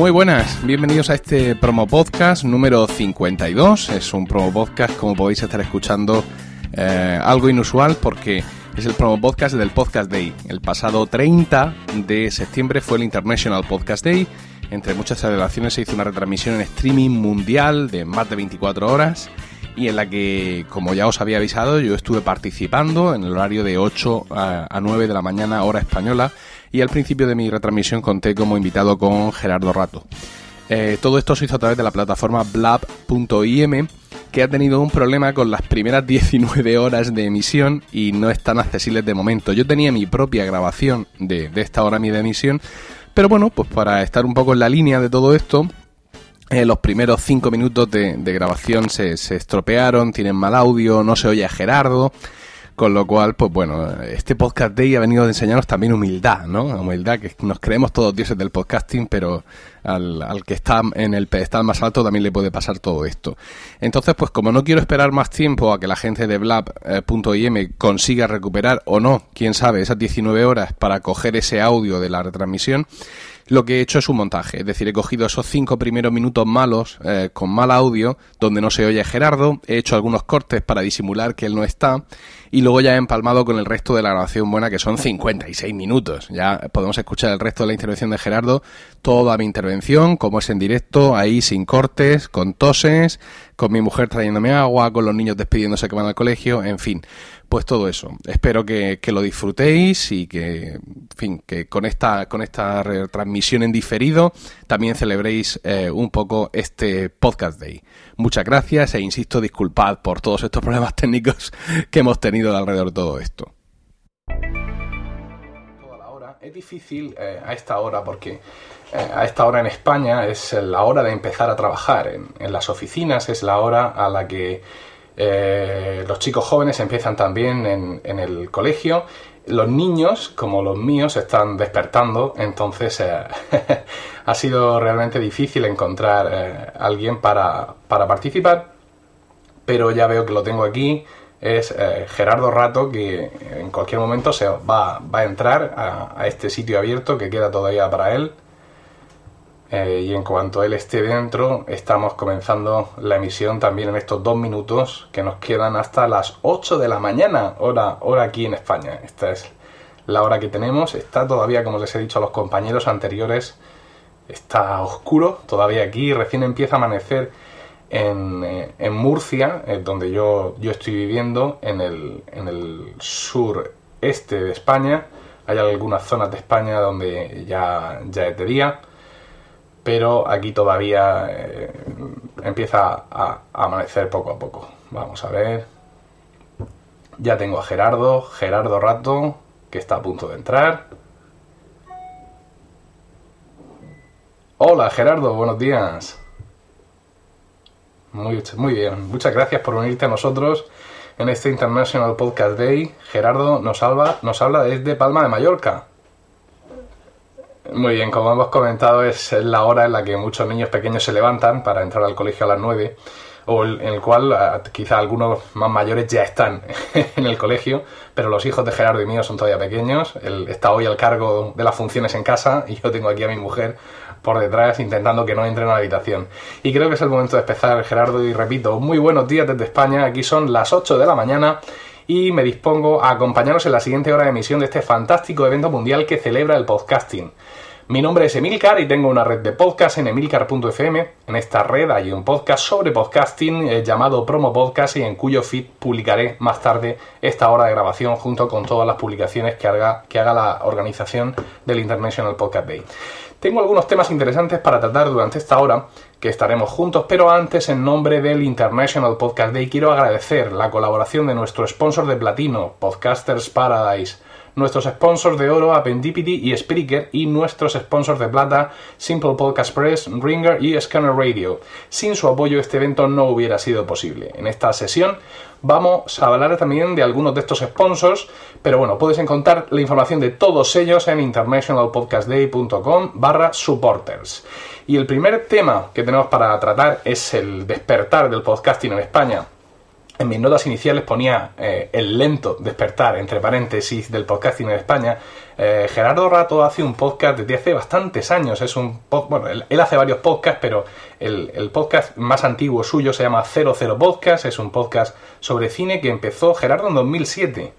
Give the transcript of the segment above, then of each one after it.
Muy buenas, bienvenidos a este promo podcast número 52. Es un promo podcast, como podéis estar escuchando, eh, algo inusual porque es el promo podcast del Podcast Day. El pasado 30 de septiembre fue el International Podcast Day. Entre muchas celebraciones se hizo una retransmisión en streaming mundial de más de 24 horas y en la que, como ya os había avisado, yo estuve participando en el horario de 8 a 9 de la mañana hora española y al principio de mi retransmisión conté como invitado con Gerardo Rato. Eh, todo esto se hizo a través de la plataforma blab.im que ha tenido un problema con las primeras 19 horas de emisión y no están accesibles de momento. Yo tenía mi propia grabación de, esta hora de emisión, pero bueno, pues para estar un poco en la línea de todo esto, eh, los primeros 5 minutos de, grabación se, se, estropearon, tienen mal audio, no se oye a Gerardo. Con lo cual, pues bueno, este podcast day ha venido a enseñarnos también humildad, ¿no? Humildad, que nos creemos todos dioses del podcasting, pero al, al, que está en el pedestal más alto también le puede pasar todo esto. Entonces, pues como no quiero esperar más tiempo a que la gente de blab.im consiga recuperar o no, quién sabe, esas 19 horas para coger ese audio de la retransmisión, lo que he hecho es un montaje. Es decir, he cogido esos cinco primeros minutos malos, eh, con mal audio, donde no se oye Gerardo, he hecho algunos cortes para disimular que él no está, y luego ya he empalmado con el resto de la grabación buena, que son 56 minutos. Ya podemos escuchar el resto de la intervención de Gerardo, toda mi intervención, como es en directo, ahí sin cortes, con toses, con mi mujer trayéndome agua, con los niños despidiéndose que van al colegio, en fin, pues todo eso. Espero que, lo disfrutéis y que, fin, que con esta, con esta transmisión en diferido también celebréis eh, un poco este podcast day. Muchas gracias e insisto, disculpad por todos estos problemas técnicos que hemos tenido alrededor de todo esto. Es difícil eh, a esta hora porque eh, a esta hora en España es la hora de empezar a trabajar en, las oficinas, es la hora a la que eh, los chicos jóvenes empiezan también en, el colegio. Los niños, como los míos, están despertando, entonces ha sido realmente difícil encontrar eh, alguien para, participar, pero ya veo que lo tengo aquí. Es eh, Gerardo Rato, que en cualquier momento se va a entrar a, este sitio abierto que queda todavía para él. Eh, y en cuanto él esté dentro, estamos comenzando la emisión también en estos dos minutos que nos quedan hasta las 8 de la mañana, hora, hora aquí en España. Esta es la hora que tenemos. Está todavía, como les he dicho a los compañeros anteriores, está oscuro todavía aquí, recién empieza a amanecer en, eh, Murcia, eh, donde yo, yo estoy viviendo, en el, en el sureste de España. Hay algunas zonas de España donde ya, ya es de día, pero aquí todavía eh, empieza a, amanecer poco a poco. Vamos a ver. Ya tengo a Gerardo, Gerardo Rato, que está a punto de entrar. Hola Gerardo, buenos días. Muy, muy bien, muchas gracias por unirte a nosotros en este International Podcast Day. Gerardo nos, habla, nos habla desde Palma de Mallorca. Muy bien, como hemos comentado, es la hora en la que muchos niños pequeños se levantan para entrar al colegio a las 9 o en el cual ah, quizá algunos más mayores ya están en el colegio, pero los hijos de Gerardo y mío son todavía pequeños. Él está hoy al cargo de las funciones en casa y yo tengo aquí a mi mujer por detrás intentando que no entre en la habitación. Y creo que es el momento de empezar, Gerardo, y repito, muy buenos días desde España, aquí son las 8 de la mañana y me dispongo a acompañaros en la siguiente hora de emisión de este fantástico evento mundial que celebra el podcasting. Mi nombre es Emilcar y tengo una red de podcast en emilcar.fm. En esta red hay un podcast sobre podcasting eh, llamado Promo Podcast y en cuyo feed publicaré más tarde esta hora de grabación junto con todas las publicaciones que haga, que haga la organización del International Podcast Day. Tengo algunos temas interesantes para tratar durante esta hora que estaremos juntos, pero antes en nombre del International Podcast Day quiero agradecer la colaboración de nuestro sponsor de platino, Podcasters Paradise nuestros sponsors de oro Appendipity y Spreaker y nuestros sponsors de plata Simple Podcast Press, Ringer y Scanner Radio. Sin su apoyo este evento no hubiera sido posible. En esta sesión vamos a hablar también de algunos de estos sponsors, pero bueno, puedes encontrar la información de todos ellos en internationalpodcastday.com barra supporters. Y el primer tema que tenemos para tratar es el despertar del podcasting en España en mis notas iniciales ponía eh, el lento despertar, entre paréntesis, del podcasting en España. Eh, Gerardo Rato hace un podcast desde hace bastantes años. Es un bueno, él, hace varios podcasts, pero el, podcast más antiguo suyo se llama 00 Podcast. Es un podcast sobre cine que empezó Gerardo en 2007.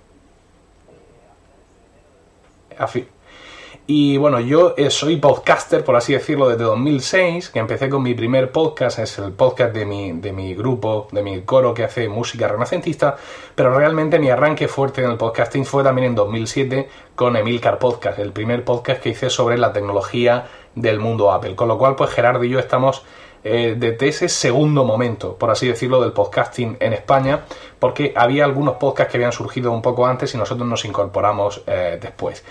Y bueno, yo eh, soy podcaster, por así decirlo, desde 2006, que empecé con mi primer podcast, es el podcast de mi, de mi grupo, de mi coro que hace música renacentista, pero realmente mi arranque fuerte en el podcasting fue también en 2007 con Emilcar Podcast, el primer podcast que hice sobre la tecnología del mundo Apple. Con lo cual, pues Gerardo y yo estamos eh, desde ese segundo momento, por así decirlo, del podcasting en España, porque había algunos podcasts que habían surgido un poco antes y nosotros nos incorporamos eh, después.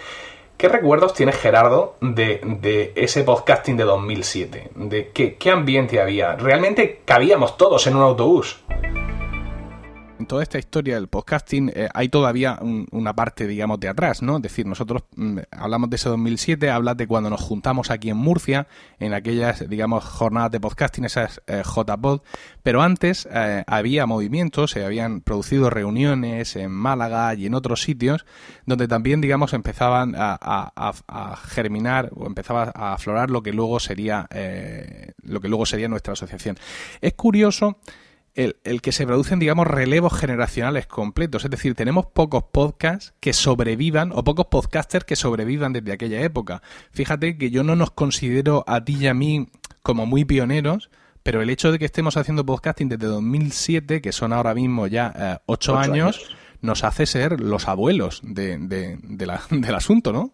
¿Qué recuerdos tienes, Gerardo, de, ese podcasting de 2007? ¿De qué, qué ambiente había? ¿Realmente cabíamos todos en un autobús? En toda esta historia del podcasting eh, hay todavía una parte, digamos, de atrás, ¿no? Es decir, nosotros mm, hablamos de ese 2007, hablas de cuando nos juntamos aquí en Murcia, en aquellas, digamos, jornadas de podcasting, esas eh, JPod, pero antes eh, había movimientos, se habían producido reuniones en Málaga y en otros sitios, donde también, digamos, empezaban a, germinar o empezaba a aflorar lo que luego sería, lo que luego sería nuestra asociación. Es curioso el, que se producen, digamos, relevos generacionales completos. Es decir, tenemos pocos podcasts que sobrevivan o pocos podcasters que sobrevivan desde aquella época. Fíjate que yo no nos considero a ti y a mí como muy pioneros, pero el hecho de que estemos haciendo podcasting desde 2007, que son ahora mismo ya eh, ocho, años, nos hace ser los abuelos de, del asunto, ¿no?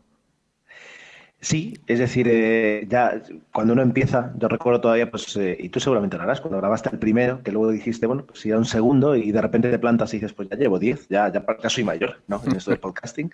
Sí, es decir, eh, ya cuando uno empieza, yo recuerdo todavía, pues, eh, y tú seguramente lo harás, cuando grabaste el primero, que luego dijiste, bueno, pues a un segundo y de repente te plantas y dices, pues ya llevo 10, ya, ya, ya soy mayor, ¿no? En esto del podcasting.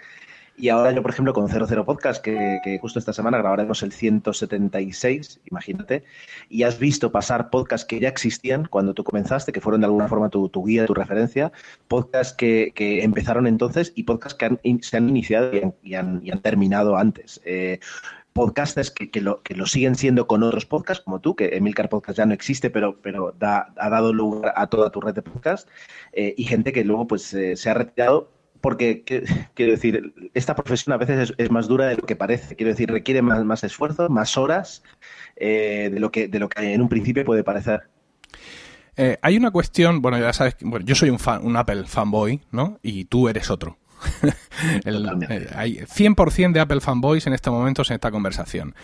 Y ahora yo, por ejemplo, con 00 Podcast, que, justo esta semana grabaremos el 176, imagínate, y has visto pasar podcasts que ya existían cuando tú comenzaste, que fueron de alguna forma tu, guía, tu referencia, podcasts que, empezaron entonces y podcasts que se han iniciado y han, terminado antes. Eh, podcasters que, lo, que lo siguen siendo con otros podcasts, como tú, que Emilcar Podcast ya no existe, pero, pero ha dado lugar a toda tu red de podcast, eh, y gente que luego pues eh, se ha retirado porque quiero decir, esta profesión a veces es, más dura de lo que parece. Quiero decir, requiere más, esfuerzo, más horas eh, de, lo que, de lo que en un principio puede parecer. Eh, hay una cuestión, bueno, ya sabes, bueno, yo soy un, fan, un Apple fanboy, ¿no? Y tú eres otro. Eh, hay 100% de Apple fanboys en estos momentos en esta conversación.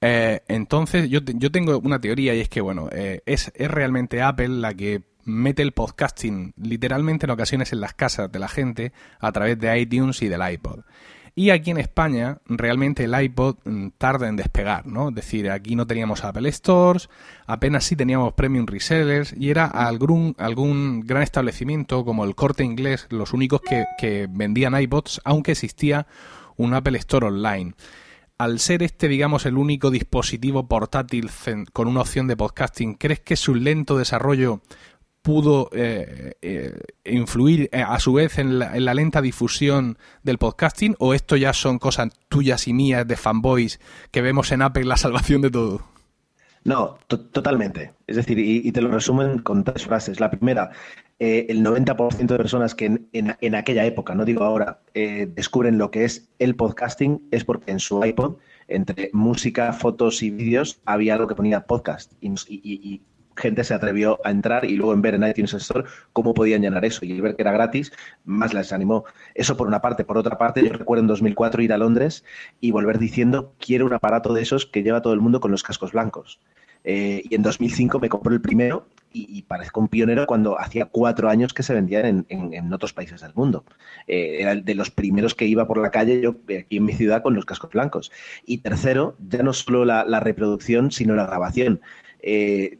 entonces, yo, yo tengo una teoría y es que, bueno, es, es realmente Apple la que mete el podcasting literalmente en ocasiones en las casas de la gente a través de iTunes y del iPod. Y aquí en España realmente el iPod mm, tarda en despegar, ¿no? Es decir, aquí no teníamos Apple Stores, apenas sí teníamos Premium Resellers y era algún, gran establecimiento como el Corte Inglés los únicos que vendían iPods, aunque existía un Apple Store online al ser este, digamos, el único dispositivo portátil con una opción de podcasting, ¿crees que su lento desarrollo pudo eh, eh, influir eh, a su vez en la, lenta difusión del podcasting o esto ya son cosas tuyas y mías de fanboys que vemos en Apple la salvación de todo? No, totalmente. Es decir, y, te lo resumen con tres frases. La primera, el 90% de personas que en, aquella época, no digo ahora, descubren lo que es el podcasting es porque en su iPod, entre música, fotos y vídeos, había algo que ponía podcast. y gente se atrevió a entrar y luego en ver en iTunes Store cómo podían llenar eso y ver que era gratis, más les animó. Eso por una parte. Por otra parte, yo recuerdo en 2004 ir a Londres y volver diciendo, quiero un aparato de esos que lleva todo el mundo con los cascos blancos. Eh, y en 2005 me compré el primero y, parezco un pionero cuando hacía cuatro años que se vendían en, otros países del mundo. Eh, era de los primeros que iba por la calle yo aquí en mi ciudad con los cascos blancos. Y tercero, ya no solo la reproducción, sino la grabación. Eh,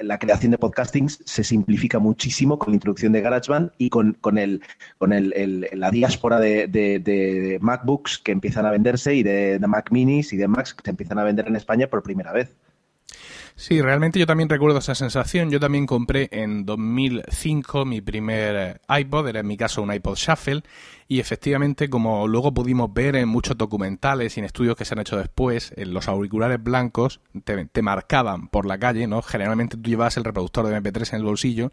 la, creación de podcasting se simplifica muchísimo con la introducción de GarageBand y con, el, con el, la diáspora de, MacBooks que empiezan a venderse y de, Mac Minis y de Macs que se empiezan a vender en España por primera vez. Sí, realmente yo también recuerdo esa sensación. Yo también compré en 2005 mi primer eh, iPod, era en mi caso un iPod Shuffle, y efectivamente, como luego pudimos ver en muchos documentales y en estudios que se han hecho después, en los auriculares blancos te, marcaban por la calle, ¿no? Generalmente tú llevabas el reproductor de MP3 en el bolsillo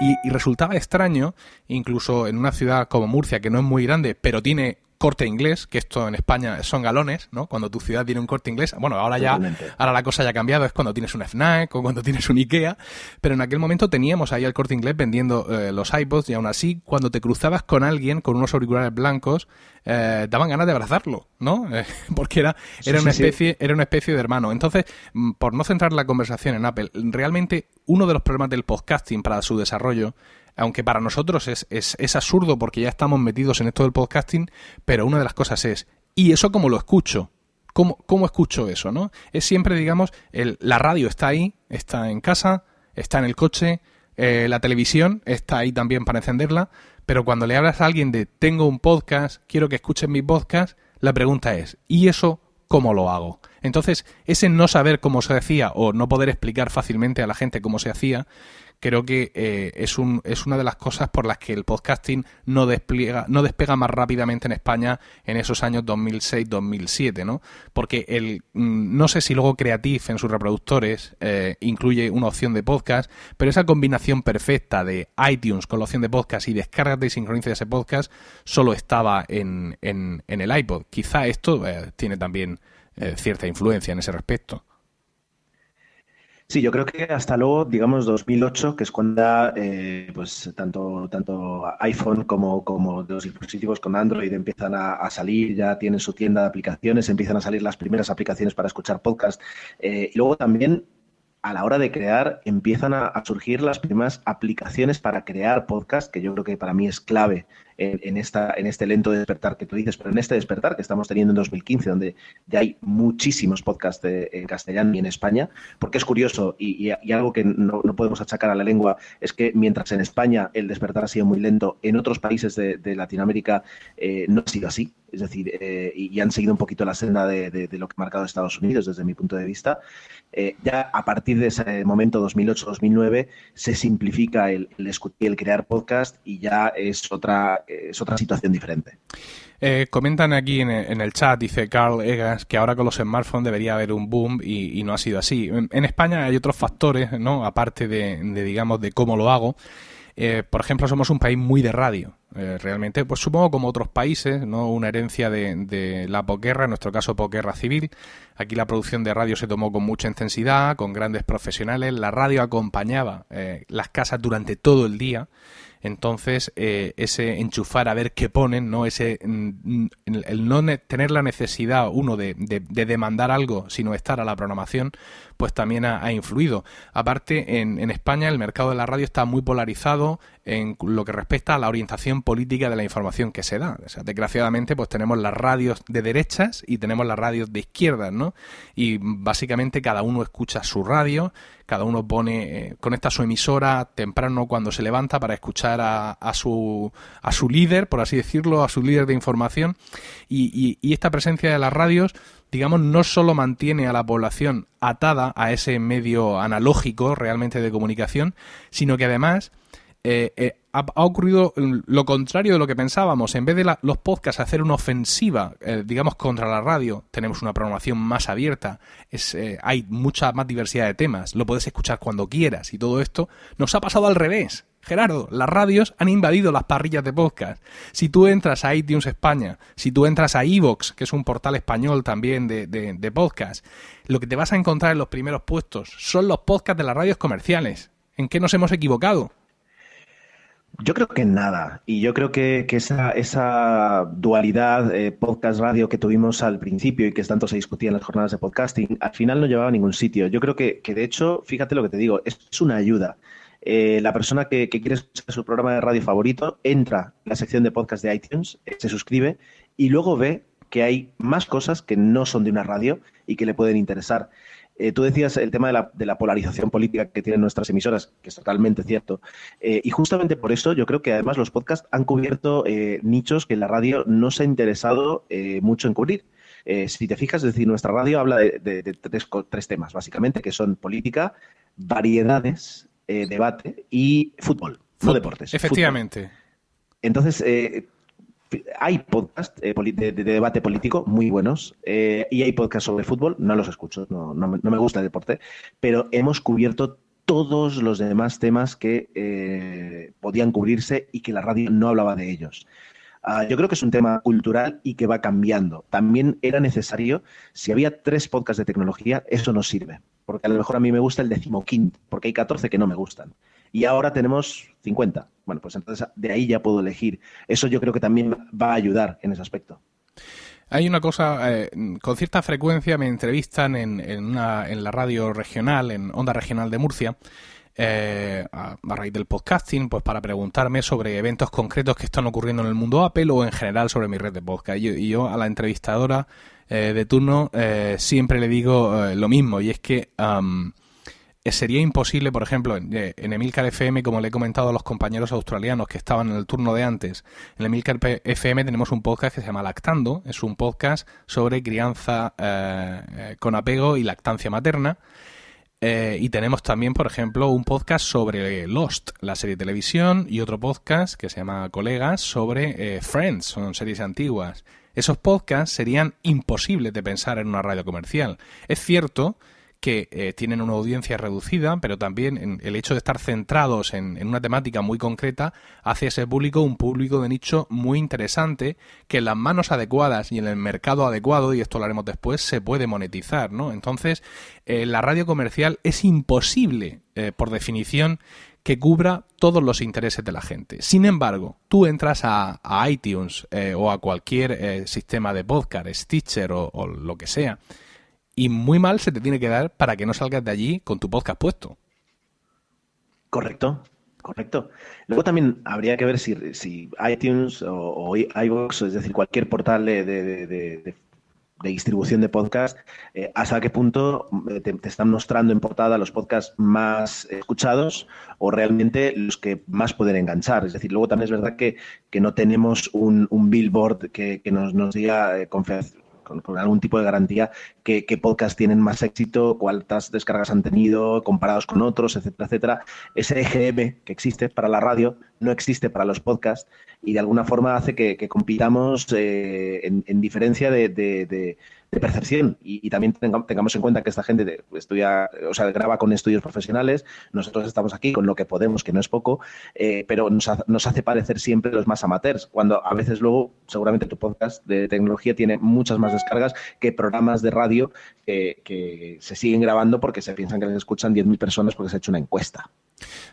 y resultaba extraño, incluso en una ciudad como Murcia, que no es muy grande, pero tiene corte inglés, que esto en España son galones, ¿no? Cuando tu ciudad tiene un corte inglés, bueno, ahora ya, ahora la cosa ya ha cambiado, es cuando tienes un FNAC o cuando tienes un IKEA, pero en aquel momento teníamos ahí el corte inglés vendiendo eh, los iPods y aún así, cuando te cruzabas con alguien con unos auriculares blancos, eh, daban ganas de abrazarlo, ¿no? Eh, porque era, era una especie, era una especie de hermano. Entonces, mm, por no centrar la conversación en Apple, realmente uno de los problemas del podcasting para su desarrollo aunque para nosotros es, es, es absurdo porque ya estamos metidos en esto del podcasting, pero una de las cosas es, ¿y eso cómo lo escucho? ¿Cómo, cómo escucho eso? ¿no? Es siempre, digamos, el, la radio está ahí, está en casa, está en el coche, eh, la televisión está ahí también para encenderla, pero cuando le hablas a alguien de tengo un podcast, quiero que escuchen mi podcast, la pregunta es, ¿y eso cómo lo hago? Entonces, ese no saber cómo se hacía o no poder explicar fácilmente a la gente cómo se hacía creo que eh, es, un, es una de las cosas por las que el podcasting no, despliega, no despega más rápidamente en España en esos años 2006-2007, ¿no? Porque el, mm, no sé si luego Creative en sus reproductores eh, incluye una opción de podcast, pero esa combinación perfecta de iTunes con la opción de podcast y descárgate y sincroniza ese podcast solo estaba en, en, en el iPod. Quizá esto eh, tiene también cierta influencia en ese respecto. Sí, yo creo que hasta luego, digamos 2008, que es cuando eh, pues tanto, tanto iPhone como, como los dispositivos con Android empiezan a, salir, ya tienen su tienda de aplicaciones, empiezan a salir las primeras aplicaciones para escuchar podcast. Eh, y luego también a la hora de crear empiezan a, surgir las primeras aplicaciones para crear podcast, que yo creo que para mí es clave en, esta, en este lento despertar que tú dices, pero en este despertar que estamos teniendo en 2015, donde ya hay muchísimos podcasts en castellano y en España, porque es curioso y, algo que no, podemos achacar a la lengua es que mientras en España el despertar ha sido muy lento, en otros países de, Latinoamérica eh, no ha sido así. Es decir, eh, y, han seguido un poquito la senda de, lo que ha marcado Estados Unidos desde mi punto de vista. Eh, ya a partir de ese momento, 2008-2009, se simplifica el, el, el crear podcast y ya es otra es otra situación diferente. Eh, comentan aquí en el, chat, dice Carl Egas, que ahora con los smartphones debería haber un boom y, no ha sido así. En, España hay otros factores, ¿no? Aparte de, digamos, de cómo lo hago. Eh, por ejemplo, somos un país muy de radio. Eh, realmente, pues supongo como otros países, ¿no? Una herencia de, la posguerra, en nuestro caso posguerra civil. Aquí la producción de radio se tomó con mucha intensidad, con grandes profesionales. La radio acompañaba las casas durante todo el día. Entonces, eh, ese enchufar a ver qué ponen, ¿no? Ese, mm, el no tener la necesidad, uno, de, demandar algo, sino estar a la programación, pues también ha, influido. Aparte, en, en, España el mercado de la radio está muy polarizado en lo que respecta a la orientación política de la información que se da. O sea, desgraciadamente, pues tenemos las radios de derechas y tenemos las radios de izquierdas, ¿no? Y básicamente cada uno escucha su radio, cada uno pone, eh, conecta su emisora temprano cuando se levanta para escuchar a, a, su, a su líder, por así decirlo, a su líder de información. Y, y esta presencia de las radios digamos, no solo mantiene a la población atada a ese medio analógico realmente de comunicación, sino que además eh, eh, ha, ocurrido lo contrario de lo que pensábamos. En vez de los podcasts hacer una ofensiva, eh, digamos, contra la radio, tenemos una programación más abierta, es, hay mucha más diversidad de temas, lo puedes escuchar cuando quieras y todo esto, nos ha pasado al revés. Gerardo, las radios han invadido las parrillas de podcast. Si tú entras a iTunes España, si tú entras a Evox, que es un portal español también de, de, podcast, lo que te vas a encontrar en los primeros puestos son los podcasts de las radios comerciales. ¿En qué nos hemos equivocado? Yo creo que nada. Y yo creo que, esa, esa, dualidad eh, podcast-radio que tuvimos al principio y que tanto se discutía en las jornadas de podcasting, al final no llevaba a ningún sitio. Yo creo que, que de hecho, fíjate lo que te digo, es una ayuda. Eh, la persona que, quiere escuchar su programa de radio favorito entra en la sección de podcast de iTunes, eh, se suscribe y luego ve que hay más cosas que no son de una radio y que le pueden interesar. Eh, tú decías el tema de la, polarización política que tienen nuestras emisoras, que es totalmente cierto. y justamente por eso yo creo que además los podcasts han cubierto nichos que la radio no se ha interesado mucho en cubrir si te fijas, es decir, nuestra radio habla de, tres, temas, básicamente, que son política, variedades, eh, debate y fútbol, no deportes. Efectivamente. Entonces, hay podcasts de, debate político muy buenos y hay podcasts sobre fútbol, no los escucho, no, no, me gusta el deporte, pero hemos cubierto todos los demás temas que eh, podían cubrirse y que la radio no hablaba de ellos. Ah, yo creo que es un tema cultural y que va cambiando. También era necesario, si había tres podcasts de tecnología, eso no sirve, porque a lo mejor a mí me gusta el decimoquinto, porque hay 14 que no me gustan. Y ahora tenemos 50. Bueno, pues entonces de ahí ya puedo elegir. Eso yo creo que también va a ayudar en ese aspecto. Hay una cosa, eh, con cierta frecuencia me entrevistan en, en, la radio regional, en Onda Regional de Murcia, eh, a, raíz del podcasting, pues para preguntarme sobre eventos concretos que están ocurriendo en el mundo Apple o en general sobre mi red de podcast. Y yo, a la entrevistadora eh, de turno siempre le digo lo mismo, y es que eh, sería imposible, por ejemplo, en, eh, en Emilcar FM, como le he comentado a los compañeros australianos que estaban en el turno de antes, en Emilcar FM tenemos un podcast que se llama Lactando, es un podcast sobre crianza eh, con apego y lactancia materna. y tenemos también, por ejemplo, un podcast sobre Lost, la serie de televisión, y otro podcast que se llama Colegas sobre Friends, son series antiguas. Esos podcasts serían imposibles de pensar en una radio comercial. Es cierto que eh, tienen una audiencia reducida, pero también el hecho de estar centrados en, una temática muy concreta hace ese público un público de nicho muy interesante que en las manos adecuadas y en el mercado adecuado, y esto lo haremos después, se puede monetizar, ¿no? Entonces, eh, la radio comercial es imposible, eh, por definición, que cubra todos los intereses de la gente. Sin embargo, tú entras a, iTunes o a cualquier sistema de podcast, Stitcher o lo que sea, y muy mal se te tiene que dar para que no salgas de allí con tu podcast puesto. Correcto, correcto. Luego también habría que ver si, iTunes o, iVoox, es decir, cualquier portal de, distribución de podcast, eh, hasta qué punto eh, te, están mostrando en portada los podcasts más escuchados o realmente los que más pueden enganchar. Es decir, luego también es verdad que, no tenemos un, billboard que, nos, nos diga eh, con, algún tipo de garantía qué, qué podcast tienen más éxito, cuántas descargas han tenido comparados con otros, etcétera, etcétera. Ese EGM que existe para la radio no existe para los podcasts y de alguna forma hace que, compitamos eh, en, diferencia de percepción y, también tengamos en cuenta que esta gente estudia, o sea, graba con estudios profesionales, nosotros estamos aquí con lo que podemos, que no es poco, eh, pero nos, hace parecer siempre los más amateurs, cuando a veces luego seguramente tu podcast de tecnología tiene muchas más descargas que programas de radio que, se siguen grabando porque se piensan que les escuchan 10.000 personas porque se ha hecho una encuesta.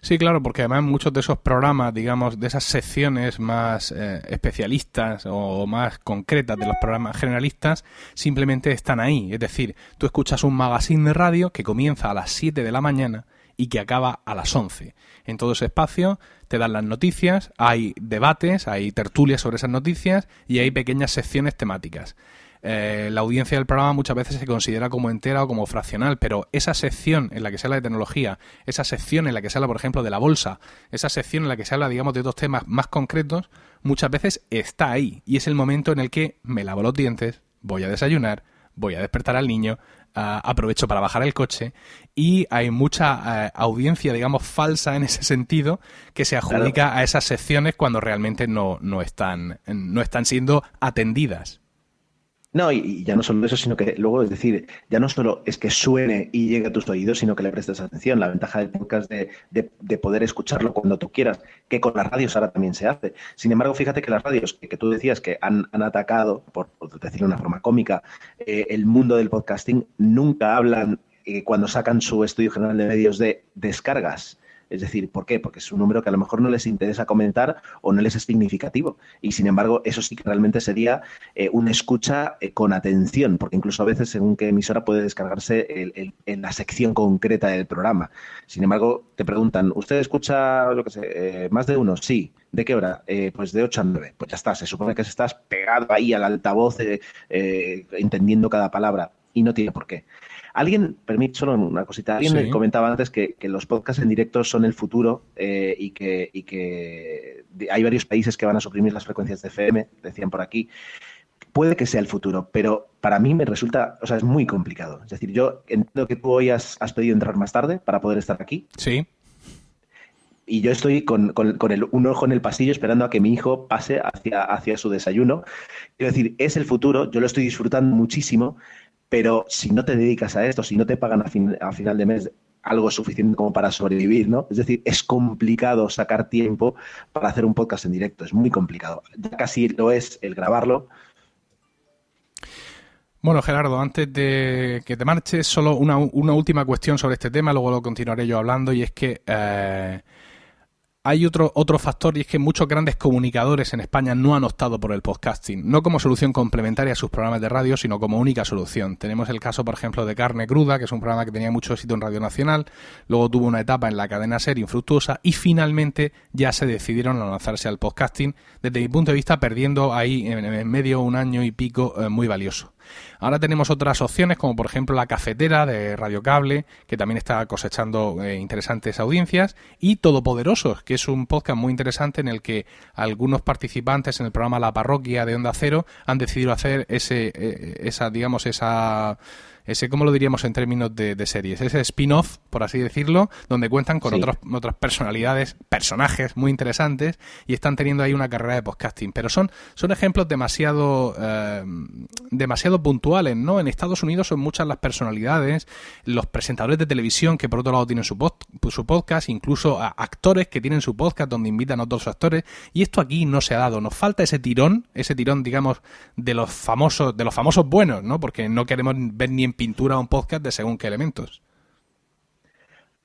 Sí, claro, porque además muchos de esos programas, digamos, de esas secciones más eh, especialistas o más concretas de los programas generalistas, simplemente están ahí. Es decir, tú escuchas un magazine de radio que comienza a las 7 de la mañana y que acaba a las 11. En todo ese espacio te dan las noticias, hay debates, hay tertulias sobre esas noticias y hay pequeñas secciones temáticas. Eh, la audiencia del programa muchas veces se considera como entera o como fraccional, pero esa sección en la que se habla de tecnología, esa sección en la que se habla, por ejemplo, de la bolsa, esa sección en la que se habla, digamos, de otros temas más concretos, muchas veces está ahí y es el momento en el que me lavo los dientes, voy a desayunar, voy a despertar al niño, ah, aprovecho para bajar el coche y hay mucha eh, audiencia, digamos, falsa en ese sentido que se adjudica a esas secciones cuando realmente no, no, están, no están siendo atendidas. No, y, ya no solo eso, sino que luego, es decir, ya no solo es que suene y llegue a tus oídos, sino que le prestes atención. La ventaja del podcast de, de, poder escucharlo cuando tú quieras, que con las radios ahora también se hace. Sin embargo, fíjate que las radios que, tú decías que han, han atacado, por, decirlo de una forma cómica, eh, el mundo del podcasting, nunca hablan eh, cuando sacan su estudio general de medios de descargas es decir, ¿por qué? Porque es un número que a lo mejor no les interesa comentar o no les es significativo. Y sin embargo, eso sí que realmente sería eh, una escucha eh, con atención, porque incluso a veces, según qué emisora, puede descargarse en la sección concreta del programa. Sin embargo, te preguntan, ¿usted escucha, lo que sé, eh, más de uno? Sí. ¿De qué hora? pues de 8 a 9. Pues ya está, se supone que estás pegado ahí al altavoz, entendiendo cada palabra, y no tiene por qué. Alguien, permite solo una cosita, alguien me comentaba antes que, los podcasts en directo son el futuro eh, y, que, hay varios países que van a suprimir las frecuencias de FM, decían por aquí. puede que sea el futuro, pero para mí me resulta, o sea, es muy complicado. Es decir, yo entiendo que tú hoy has, pedido entrar más tarde para poder estar aquí. Sí. Y yo estoy con, el, un ojo en el pasillo esperando a que mi hijo pase hacia, hacia su desayuno. Quiero decir, es el futuro, yo lo estoy disfrutando muchísimo, pero si no te dedicas a esto, si no te pagan a, final de mes algo suficiente como para sobrevivir, ¿no? Es decir, es complicado sacar tiempo para hacer un podcast en directo, es muy complicado. Ya casi lo es el grabarlo, bueno, Gerardo, antes de que te marches, solo una, última cuestión sobre este tema, luego lo continuaré yo hablando, y es que eh, hay otro, otro factor y es que muchos grandes comunicadores en España no han optado por el podcasting, no como solución complementaria a sus programas de radio, sino como única solución. Tenemos el caso, por ejemplo, de Carne Cruda, que es un programa que tenía mucho éxito en Radio Nacional, luego tuvo una etapa en la cadena Ser infructuosa y finalmente ya se decidieron a lanzarse al podcasting, desde mi punto de vista perdiendo ahí en, medio un año y pico eh, muy valioso. Ahora tenemos otras opciones, como por ejemplo la cafetera de Radio Cable, que también está cosechando eh, interesantes audiencias, y Todopoderosos, que es un podcast muy interesante en el que algunos participantes en el programa La Parroquia de Onda Cero han decidido hacer ese, eh, esa, digamos, esa ese, ¿cómo lo diríamos en términos de, series? Ese spin-off, por así decirlo, donde cuentan con otras personalidades, personajes muy interesantes y están teniendo ahí una carrera de podcasting. Pero son, son ejemplos demasiado, eh, demasiado puntuales, ¿no? En Estados Unidos son muchas las personalidades, los presentadores de televisión que por otro lado tienen su, su podcast, incluso actores que tienen su podcast donde invitan a otros actores y esto aquí no se ha dado. Nos falta ese tirón, ese tirón, digamos, de los famosos, de los famosos buenos, ¿no? Porque no queremos ver ni en pintura un podcast de según qué elementos.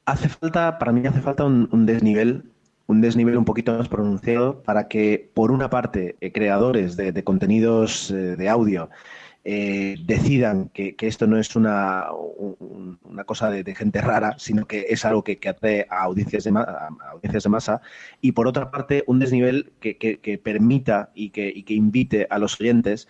Hace falta, para mí hace falta un, desnivel, un desnivel un poquito más pronunciado para que, por una parte, eh, creadores de, contenidos eh, de audio eh, decidan que, esto no es una, una cosa de, gente rara, sino que es algo que, atrae a audiencias, de audiencias de masa, y por otra parte, un desnivel que, permita y que, y que invite a los oyentes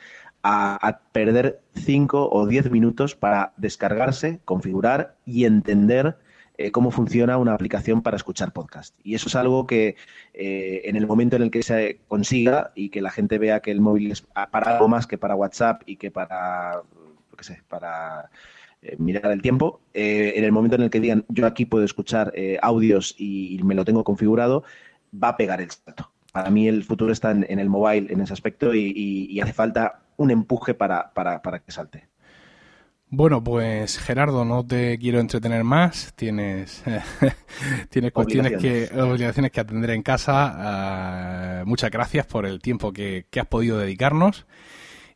a, perder 5 o 10 minutos para descargarse, configurar y entender eh, cómo funciona una aplicación para escuchar podcast. Y eso es algo que eh, en el momento en el que se consiga y que la gente vea que el móvil es para algo más que para WhatsApp y que para, qué sé, para eh, mirar el tiempo, en el momento en el que digan yo aquí puedo escuchar audios y, me lo tengo configurado, va a pegar el salto. Para mí el futuro está en, el mobile en ese aspecto y hace falta un empuje para, para, para que salte. Bueno, pues Gerardo, no te quiero entretener más. Tienes, tienes cuestiones que, obligaciones que atender en casa. Ah, muchas gracias por el tiempo que, has podido dedicarnos.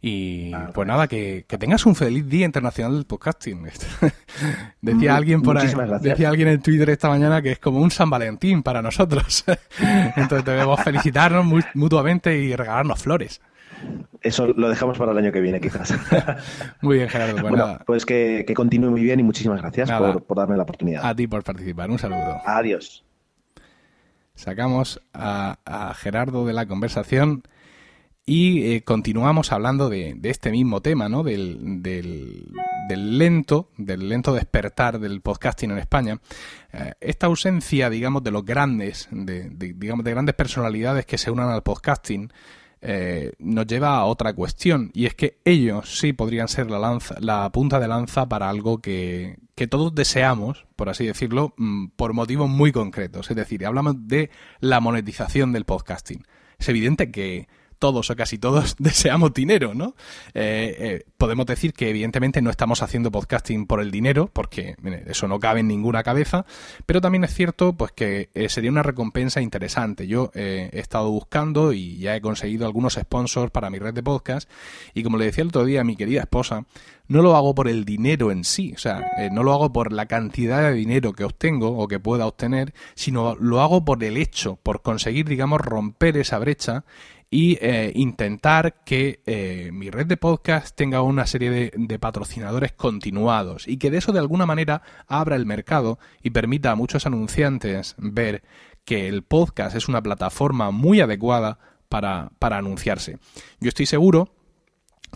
Y ah, pues nada, que, tengas un feliz día internacional del podcasting. decía alguien por ahí, decía alguien en Twitter esta mañana que es como un San Valentín para nosotros. Entonces debemos felicitarnos mutuamente y regalarnos flores. Eso lo dejamos para el año que viene, quizás. muy bien, Gerardo. Pues, bueno, pues que, continúe muy bien y muchísimas gracias por, darme la oportunidad. A ti por participar. Un saludo. Adiós. Sacamos a, Gerardo de la conversación y eh, continuamos hablando de, este mismo tema, ¿no? Del, lento, del lento despertar del podcasting en España. Eh, esta ausencia, digamos, de los grandes, de, digamos, de grandes personalidades que se unan al podcasting eh, nos lleva a otra cuestión y es que ellos sí podrían ser la, lanza, la punta de lanza para algo que, que todos deseamos, por así decirlo, mm, por motivos muy concretos. Es decir, hablamos de la monetización del podcasting. Es evidente que todos o casi todos deseamos dinero, ¿no? Eh, eh, podemos decir que evidentemente no estamos haciendo podcasting por el dinero, porque eso no cabe en ninguna cabeza, pero también es cierto pues que eh, sería una recompensa interesante. Yo he estado buscando y ya he conseguido algunos sponsors para mi red de podcast y como le decía el otro día a mi querida esposa, no lo hago por el dinero en sí, o sea, no lo hago por la cantidad de dinero que obtengo o que pueda obtener, sino lo hago por el hecho, por conseguir, digamos, romper esa brecha y eh, intentar que eh, mi red de podcast tenga una serie de, patrocinadores continuados y que de eso de alguna manera abra el mercado y permita a muchos anunciantes ver que el podcast es una plataforma muy adecuada para, anunciarse. Yo estoy seguro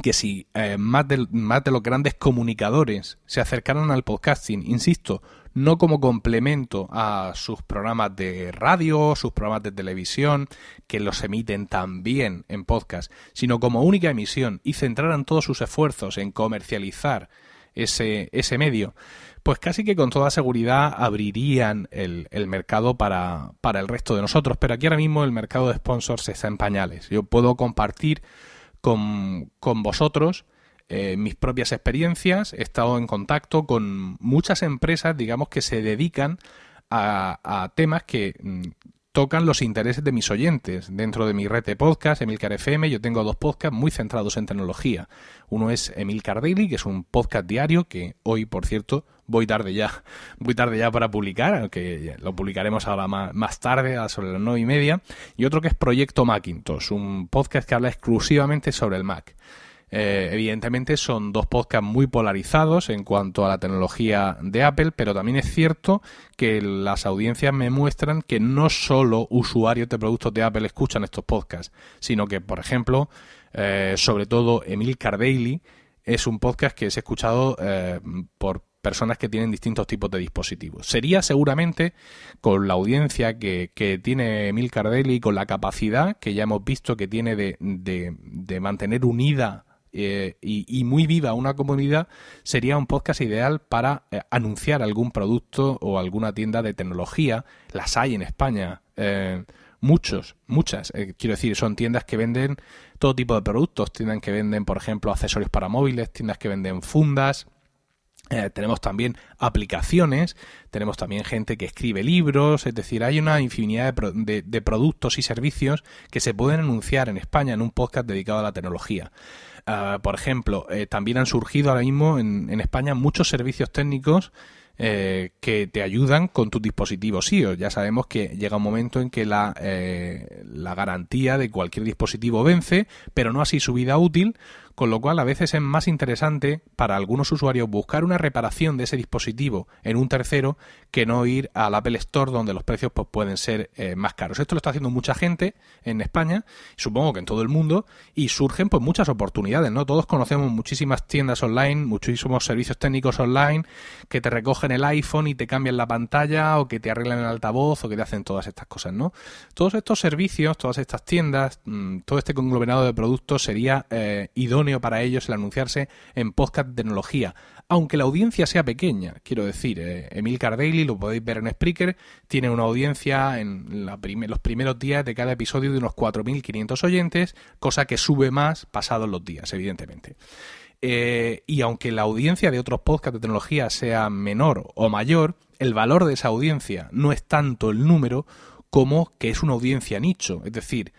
que si eh, más, de, más de los grandes comunicadores se acercaran al podcasting, insisto, no como complemento a sus programas de radio, sus programas de televisión, que los emiten también en podcast, sino como única emisión y centraran todos sus esfuerzos en comercializar ese, ese medio, pues casi que con toda seguridad abrirían el, el mercado para, para, el resto de nosotros. Pero aquí ahora mismo el mercado de sponsors está en pañales. Yo puedo compartir con, con vosotros eh, mis propias experiencias. He estado en contacto con muchas empresas, digamos, que se dedican a, a temas que mm, tocan los intereses de mis oyentes. Dentro de mi red de podcast, Emilcar FM, yo tengo dos podcasts muy centrados en tecnología. Uno es Emilcar Daily, que es un podcast diario que hoy, por cierto, voy tarde ya, voy tarde ya para publicar, aunque lo publicaremos ahora más, más tarde, sobre las nueve y media. Y otro que es Proyecto Macintosh, un podcast que habla exclusivamente sobre el Mac. Eh, evidentemente son dos podcasts muy polarizados en cuanto a la tecnología de Apple, pero también es cierto que las audiencias me muestran que no solo usuarios de productos de Apple escuchan estos podcasts, sino que, por ejemplo, eh, sobre todo Emil Cardaily es un podcast que es escuchado eh, por personas que tienen distintos tipos de dispositivos. Sería seguramente con la audiencia que, tiene Emil Cardelli con la capacidad que ya hemos visto que tiene de mantener unida eh, y, muy viva una comunidad, sería un podcast ideal para eh, anunciar algún producto o alguna tienda de tecnología. Las hay en España. Eh, muchos, muchas, quiero decir, son tiendas que venden todo tipo de productos, tiendas que venden, por ejemplo, accesorios para móviles, tiendas que venden fundas, tenemos también aplicaciones, tenemos también gente que escribe libros, es decir, hay una infinidad de, de, productos y servicios que se pueden anunciar en España en un podcast dedicado a la tecnología. Ah, por ejemplo, eh, también han surgido ahora mismo en, en España muchos servicios técnicos eh, que te ayudan con tus dispositivos iOS. Ya sabemos que llega un momento en que la, eh, la garantía de cualquier dispositivo vence, pero no así su vida útil, con lo cual a veces es más interesante para algunos usuarios buscar una reparación de ese dispositivo en un tercero que no ir al Apple Store donde los precios pues, pueden ser eh, más caros. Esto lo está haciendo mucha gente en España, supongo que en todo el mundo, y surgen pues muchas oportunidades, ¿no? Todos conocemos muchísimas tiendas online, muchísimos servicios técnicos online que te recogen el iPhone y te cambian la pantalla o que te arreglan el altavoz o que te hacen todas estas cosas, ¿no? Todos estos servicios, todas estas tiendas, mm, todo este conglomerado de productos sería eh, idóneo para ellos el anunciarse en podcast tecnología, aunque la audiencia sea pequeña. Quiero decir, eh, Emil Cardaily, lo podéis ver en Spreaker, tiene una audiencia en los primeros días de cada episodio de unos 4.500 oyentes, cosa que sube más pasados los días, evidentemente. Eh, y aunque la audiencia de otros podcasts de tecnología sea menor o mayor, el valor de esa audiencia no es tanto el número como que es una audiencia nicho. Es decir,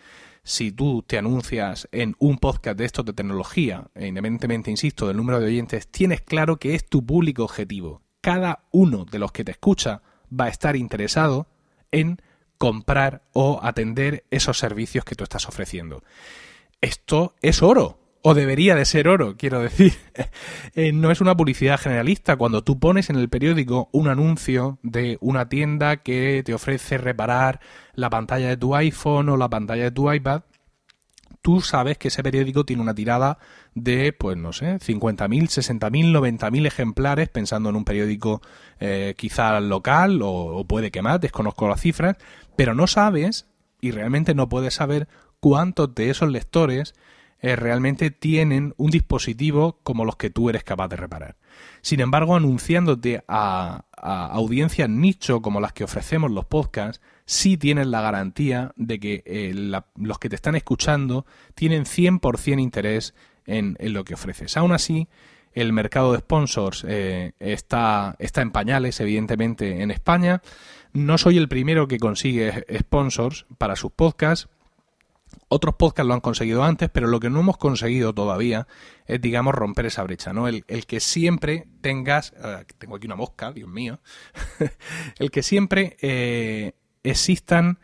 si tú te anuncias en un podcast de estos de tecnología, e independientemente, insisto, del número de oyentes, tienes claro que es tu público objetivo. Cada uno de los que te escucha va a estar interesado en comprar o atender esos servicios que tú estás ofreciendo. Esto es oro o debería de ser oro, quiero decir. Eh, no es una publicidad generalista. Cuando tú pones en el periódico un anuncio de una tienda que te ofrece reparar la pantalla de tu iPhone o la pantalla de tu iPad, tú sabes que ese periódico tiene una tirada de, pues no sé, 50.000, 60.000, 90.000 ejemplares, pensando en un periódico eh, quizá local o, o puede que más, desconozco las cifras, pero no sabes y realmente no puedes saber cuántos de esos lectores eh, realmente tienen un dispositivo como los que tú eres capaz de reparar. Sin embargo, anunciándote a, audiencias nicho como las que ofrecemos los podcasts, sí tienes la garantía de que eh, los que te están escuchando tienen 100% interés en, lo que ofreces. Aún así, el mercado de sponsors eh, está, está en pañales, evidentemente, en España. No soy el primero que consigue sponsors para sus podcasts. Otros podcasts lo han conseguido antes, pero lo que no hemos conseguido todavía es, digamos, romper esa brecha, ¿no? El, que siempre tengas, eh, tengo aquí una mosca, Dios mío, el que siempre eh, existan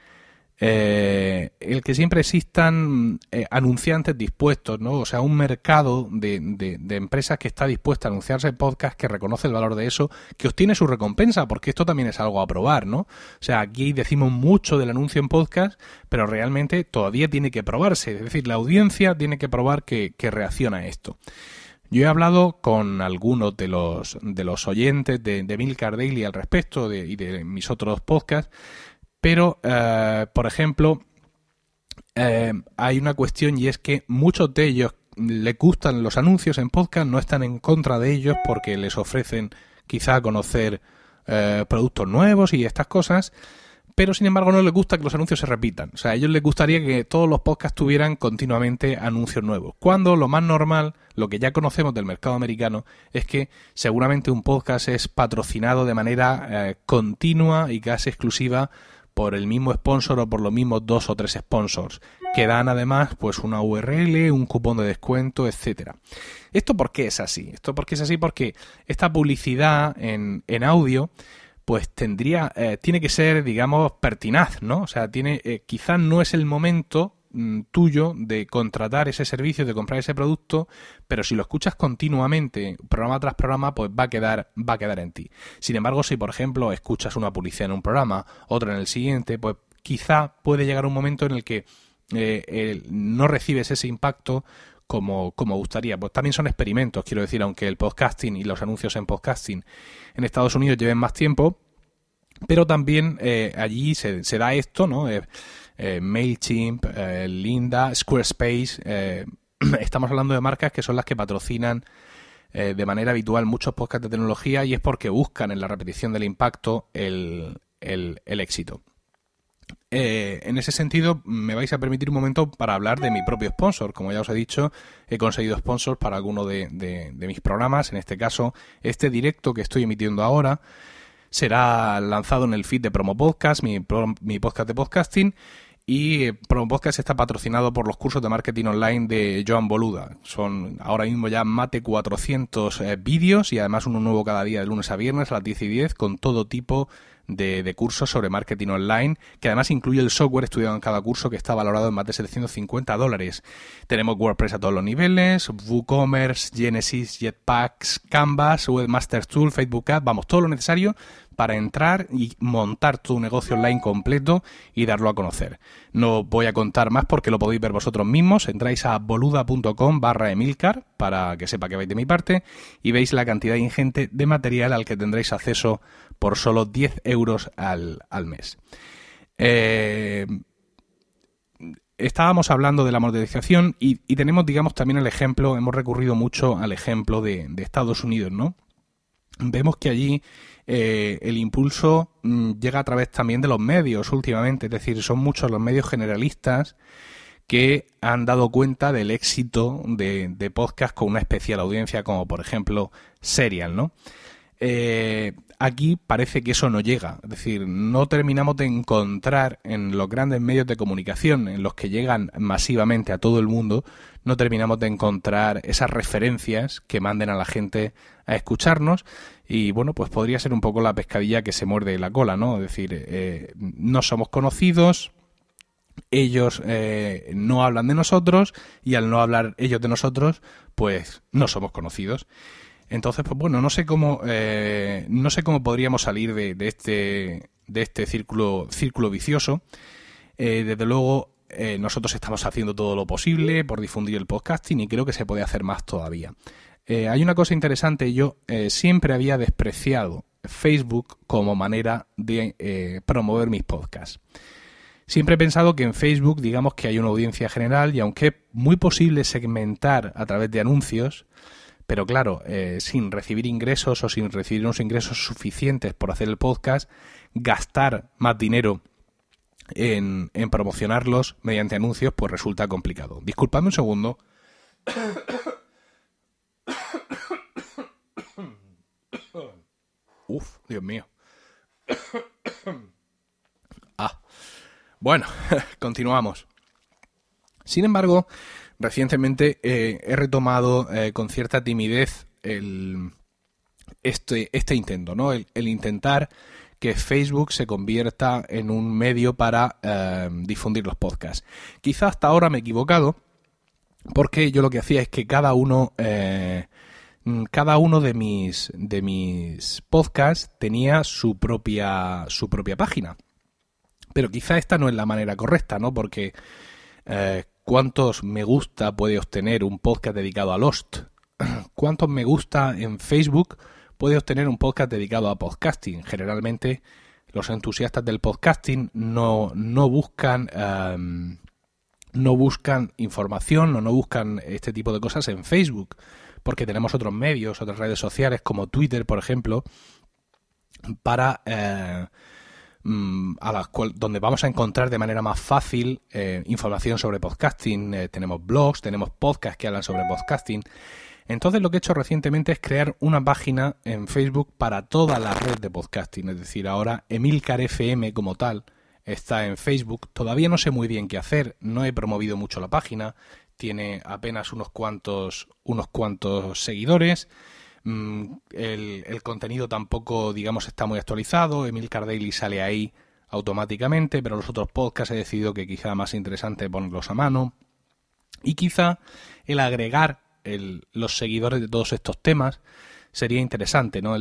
eh, el que siempre existan eh, anunciantes dispuestos, ¿no? O sea, un mercado de, de, empresas que está dispuesta a anunciarse en podcast, que reconoce el valor de eso, que obtiene su recompensa, porque esto también es algo a probar, ¿no? O sea, aquí decimos mucho del anuncio en podcast, pero realmente todavía tiene que probarse, es decir, la audiencia tiene que probar que, que reacciona a esto. Yo he hablado con algunos de los, de los oyentes de, de Milcar Daily al respecto y de mis otros podcasts, pero, eh, por ejemplo, eh, hay una cuestión y es que muchos de ellos les gustan los anuncios en podcast, no están en contra de ellos porque les ofrecen quizá conocer eh, productos nuevos y estas cosas, pero sin embargo no les gusta que los anuncios se repitan. O sea, a ellos les gustaría que todos los podcasts tuvieran continuamente anuncios nuevos. Cuando lo más normal, lo que ya conocemos del mercado americano, es que seguramente un podcast es patrocinado de manera continua y casi exclusiva por el mismo sponsor o por los mismos dos o tres sponsors, que dan además pues una URL, un cupón de descuento, etcétera. ¿Esto por qué es así? Esto porque es así porque esta publicidad en, en audio pues tendría, eh, tiene que ser, digamos, pertinaz, ¿no? O sea, tiene, eh, quizás no es el momento tuyo de contratar ese servicio, de comprar ese producto, pero si lo escuchas continuamente, programa tras programa, pues va a quedar, va a quedar en ti. Sin embargo, si por ejemplo escuchas una publicidad en un programa, otra en el siguiente, pues quizá puede llegar un momento en el que eh, no recibes ese impacto como, como gustaría. Pues también son experimentos, quiero decir, aunque el podcasting y los anuncios en podcasting en Estados Unidos lleven más tiempo, pero también eh, allí se, da esto, ¿no? Eh, eh, MailChimp, Linda, Squarespace, estamos hablando de marcas que son las que patrocinan de manera habitual muchos podcasts de tecnología y es porque buscan en la repetición del impacto el, el, éxito. Eh, en ese sentido, me vais a permitir un momento para hablar de mi propio sponsor. Como ya os he dicho, he conseguido sponsors para alguno de, mis programas. En este caso, este directo que estoy emitiendo ahora será lanzado en el feed de Promo Podcast, mi, mi podcast de podcasting. Y eh, Promo Podcast está patrocinado por los cursos de marketing online de Joan Boluda. Son ahora mismo ya más de 400 eh, vídeos y además uno nuevo cada día de lunes a viernes a las 10 y 10 con todo tipo de de, cursos sobre marketing online, que además incluye el software estudiado en cada curso que está valorado en más de 750 dólares. Tenemos WordPress a todos los niveles, WooCommerce, Genesis, Jetpacks, Canvas, Webmaster Tool, Facebook Ads, vamos, todo lo necesario para entrar y montar tu negocio online completo y darlo a conocer. No voy a contar más porque lo podéis ver vosotros mismos. Entráis a boluda.com barra Emilcar para que sepa que vais de mi parte y veis la cantidad ingente de material al que tendréis acceso por solo 10 euros al, mes. Eh, estábamos hablando de la monetización y, tenemos, digamos, también el ejemplo, hemos recurrido mucho al ejemplo de, de Estados Unidos, ¿no? Vemos que allí eh, el impulso mm, llega a través también de los medios últimamente, es decir, son muchos los medios generalistas que han dado cuenta del éxito de, de podcast con una especial audiencia, como por ejemplo Serial, ¿no? Eh, aquí parece que eso no llega, es decir, no terminamos de encontrar en los grandes medios de comunicación, en los que llegan masivamente a todo el mundo, no terminamos de encontrar esas referencias que manden a la gente a escucharnos y bueno, pues podría ser un poco la pescadilla que se muerde la cola, ¿no? Es decir, eh, no somos conocidos, ellos eh, no hablan de nosotros y al no hablar ellos de nosotros, pues no somos conocidos. Entonces, pues bueno, no sé cómo, eh, no sé cómo podríamos salir de, este, de este círculo, círculo vicioso. desde luego, nosotros estamos haciendo todo lo posible por difundir el podcasting y creo que se puede hacer más todavía. Eh, hay una cosa interesante, yo eh, siempre había despreciado Facebook como manera de eh, promover mis podcasts. Siempre he pensado que en Facebook, digamos que hay una audiencia general y aunque es muy posible segmentar a través de anuncios, pero claro, sin recibir ingresos o sin recibir unos ingresos suficientes por hacer el podcast, gastar más dinero en, en promocionarlos mediante anuncios, pues resulta complicado. Disculpadme un segundo. Uf, Dios mío. ah. Bueno, continuamos. Sin embargo, recientemente eh, he retomado eh, con cierta timidez este, este intento, ¿no? El, intentar que Facebook se convierta en un medio para eh, difundir los podcasts. Quizá hasta ahora me he equivocado, porque yo lo que hacía es que cada uno Mm, cada uno de mis, podcasts tenía su propia, su propia página. Pero quizá esta no es la manera correcta, ¿no? Porque ¿cuántos me gusta puede obtener un podcast dedicado a Lost? cuántos me gusta en Facebook puede obtener un podcast dedicado a podcasting. Generalmente los entusiastas del podcasting no, no buscan em, no buscan información o no buscan este tipo de cosas en Facebook, porque tenemos otros medios, otras redes sociales como Twitter, por ejemplo, para eh, mm, a cual, donde vamos a encontrar de manera más fácil eh, información sobre podcasting. Eh, tenemos blogs, tenemos podcasts que hablan sobre podcasting. Entonces lo que he hecho recientemente es crear una página en Facebook para toda la red de podcasting. Es decir, ahora Emilcar FM como tal está en Facebook. Todavía no sé muy bien qué hacer, no he promovido mucho la página, tiene apenas unos cuantos, unos cuantos seguidores. Mm, el, contenido tampoco, digamos, está muy actualizado. Emil Daily sale ahí automáticamente, pero los otros podcasts he decidido que quizá más interesante ponerlos a mano. Y quizá el agregar los seguidores de todos estos temas sería interesante, ¿no?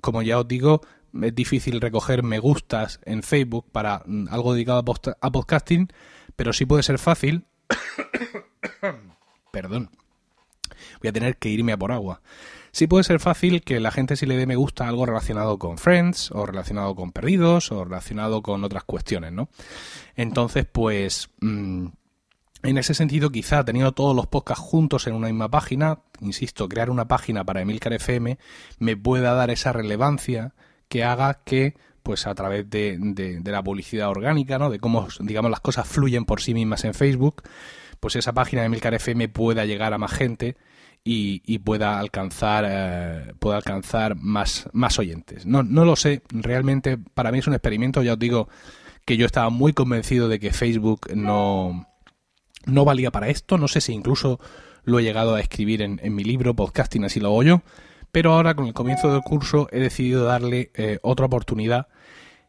como ya os digo, es difícil recoger me gustas en Facebook para mm, algo dedicado a, podcasting, pero sí puede ser fácil. Perdón. Voy a tener que irme a por agua. Sí puede ser fácil que la gente si le dé me gusta algo relacionado con Friends, o relacionado con Perdidos, o relacionado con otras cuestiones, ¿no? Entonces, pues. Mm, en ese sentido, quizá teniendo todos los podcasts juntos en una misma página, insisto, crear una página para Emilcar FM me pueda dar esa relevancia que haga que pues a través de, de, la publicidad orgánica, ¿no? de cómo digamos las cosas fluyen por sí mismas en Facebook, pues esa página de Milcar FM pueda llegar a más gente y, pueda alcanzar eh, pueda alcanzar más, más oyentes. No, no lo sé, realmente para mí es un experimento, ya os digo que yo estaba muy convencido de que Facebook no, no valía para esto, no sé si incluso lo he llegado a escribir en, en mi libro, podcasting, así lo hago pero ahora con el comienzo del curso he decidido darle eh, otra oportunidad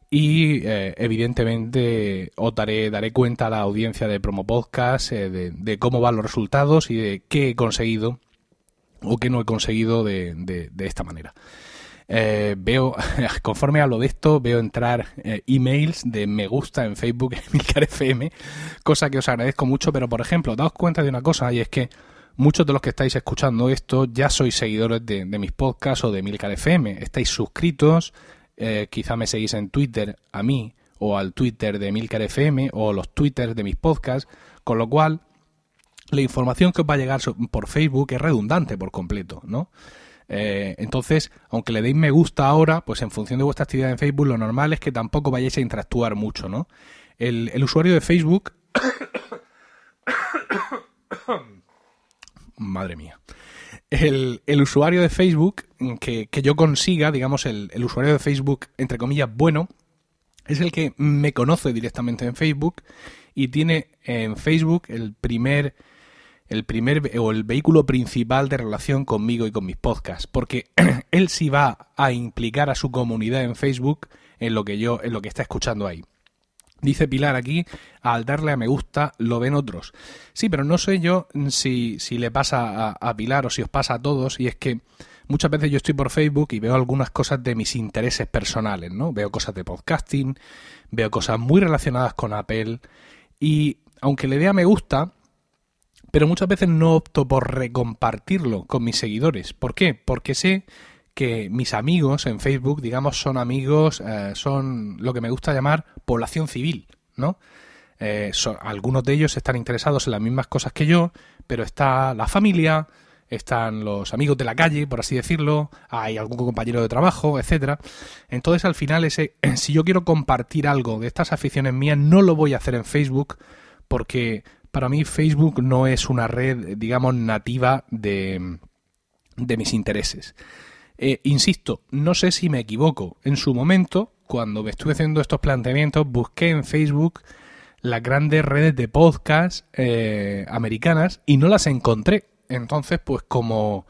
y eh, evidentemente os daré, cuenta a la audiencia de Promo Podcast de, cómo van los resultados y de qué he conseguido o qué no he conseguido de, de, esta manera. veo, conforme hablo de esto, veo entrar emails de me gusta en Facebook en Milcar FM, cosa que os agradezco mucho, pero por ejemplo, daos cuenta de una cosa y es que Muchos de los que estáis escuchando esto ya sois seguidores de, mis podcasts o de Milcar FM. Estáis suscritos, eh, quizá me seguís en Twitter a mí o al Twitter de Milcar FM o los Twitters de mis podcasts, con lo cual la información que os va a llegar por Facebook es redundante por completo, ¿no? Eh, entonces, aunque le deis me gusta ahora, pues en función de vuestra actividad en Facebook, lo normal es que tampoco vayáis a interactuar mucho, ¿no? El, el usuario de Facebook madre mía. El, usuario de Facebook que, yo consiga, digamos, el, usuario de Facebook, entre comillas, bueno, es el que me conoce directamente en Facebook y tiene en Facebook el primer el primer o el vehículo principal de relación conmigo y con mis podcasts, porque él sí va a implicar a su comunidad en Facebook en lo que yo en lo que está escuchando ahí. Dice Pilar aquí, al darle a me gusta lo ven otros. Sí, pero no sé yo si, si le pasa a, Pilar o si os pasa a todos, y es que muchas veces yo estoy por Facebook y veo algunas cosas de mis intereses personales, ¿no? Veo cosas de podcasting, veo cosas muy relacionadas con Apple, y aunque le dé a me gusta, pero muchas veces no opto por recompartirlo con mis seguidores. ¿Por qué? Porque sé que mis amigos en Facebook, digamos, son amigos, eh, son lo que me gusta llamar población civil, ¿no? Eh, algunos de ellos están interesados en las mismas cosas que yo, pero está la familia, están los amigos de la calle, por así decirlo, hay algún compañero de trabajo, etcétera. Entonces, al final, ese, si yo quiero compartir algo de estas aficiones mías, no lo voy a hacer en Facebook, porque para mí Facebook no es una red, digamos, nativa de, de mis intereses. Eh, insisto, no sé si me equivoco. En su momento, cuando me estuve haciendo estos planteamientos, busqué en Facebook las grandes redes de podcast eh, americanas y no las encontré. Entonces, pues como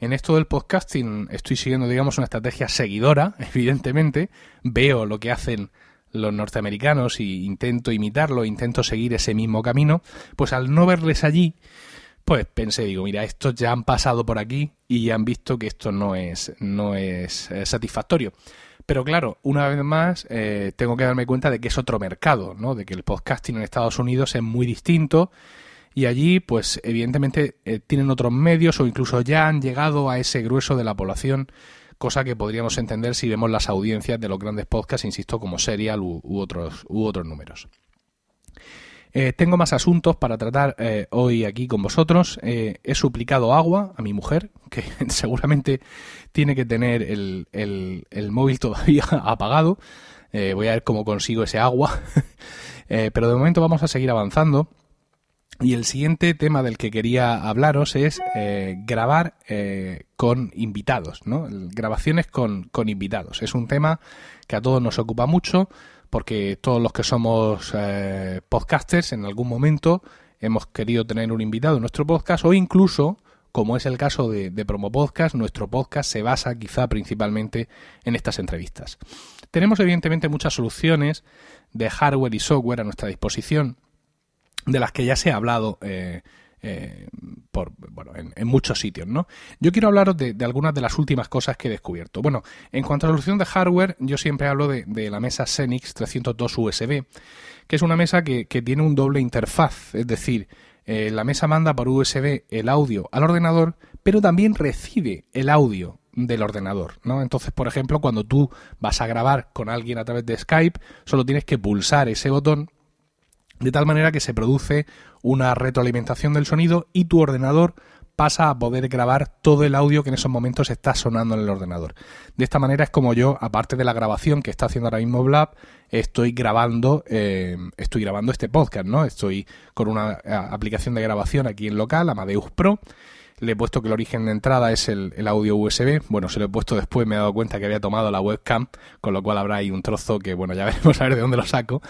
en esto del podcasting estoy siguiendo, digamos, una estrategia seguidora, evidentemente, veo lo que hacen los norteamericanos y intento imitarlo, intento seguir ese mismo camino, pues al no verles allí, pues pensé, digo, mira, estos ya han pasado por aquí y han visto que esto no es, no es eh, satisfactorio. Pero claro, una vez más, eh, tengo que darme cuenta de que es otro mercado, ¿no? De que el podcasting en Estados Unidos es muy distinto y allí pues evidentemente eh, tienen otros medios o incluso ya han llegado a ese grueso de la población cosa que podríamos entender si vemos las audiencias de los grandes podcasts, insisto, como Serial u, otros, u otros números. Eh, tengo más asuntos para tratar eh, hoy aquí con vosotros. he suplicado agua a mi mujer, que seguramente tiene que tener el, el móvil todavía apagado. voy a ver cómo consigo ese agua. pero de momento vamos a seguir avanzando. Y el siguiente tema del que quería hablaros es eh, grabar eh, con invitados, ¿no? Grabaciones con, con, invitados. Es un tema que a todos nos ocupa mucho porque todos los que somos eh, podcasters en algún momento hemos querido tener un invitado en nuestro podcast o incluso, como es el caso de, de Promo Podcast, nuestro podcast se basa quizá principalmente en estas entrevistas. Tenemos evidentemente muchas soluciones de hardware y software a nuestra disposición de las que ya se ha hablado eh, eh, por, bueno, en, muchos sitios, ¿no? Yo quiero hablaros de, algunas de las últimas cosas que he descubierto. Bueno, en cuanto a la solución de hardware, yo siempre hablo de, la mesa Xenix 302 USB, que es una mesa que, tiene un doble interfaz, es decir, eh, la mesa manda por USB el audio al ordenador, pero también recibe el audio del ordenador, ¿no? Entonces, por ejemplo, cuando tú vas a grabar con alguien a través de Skype, solo tienes que pulsar ese botón de tal manera que se produce una retroalimentación del sonido y tu ordenador pasa a poder grabar todo el audio que en esos momentos está sonando en el ordenador. De esta manera es como yo, aparte de la grabación que está haciendo ahora mismo Blab, estoy grabando, eh, estoy grabando este podcast, ¿no? Estoy con una eh, aplicación de grabación aquí en local, Amadeus Pro, le he puesto que el origen de entrada es el, audio USB. Bueno, se lo he puesto después, me he dado cuenta que había tomado la webcam, con lo cual habrá ahí un trozo que, bueno, ya veremos a ver de dónde lo saco.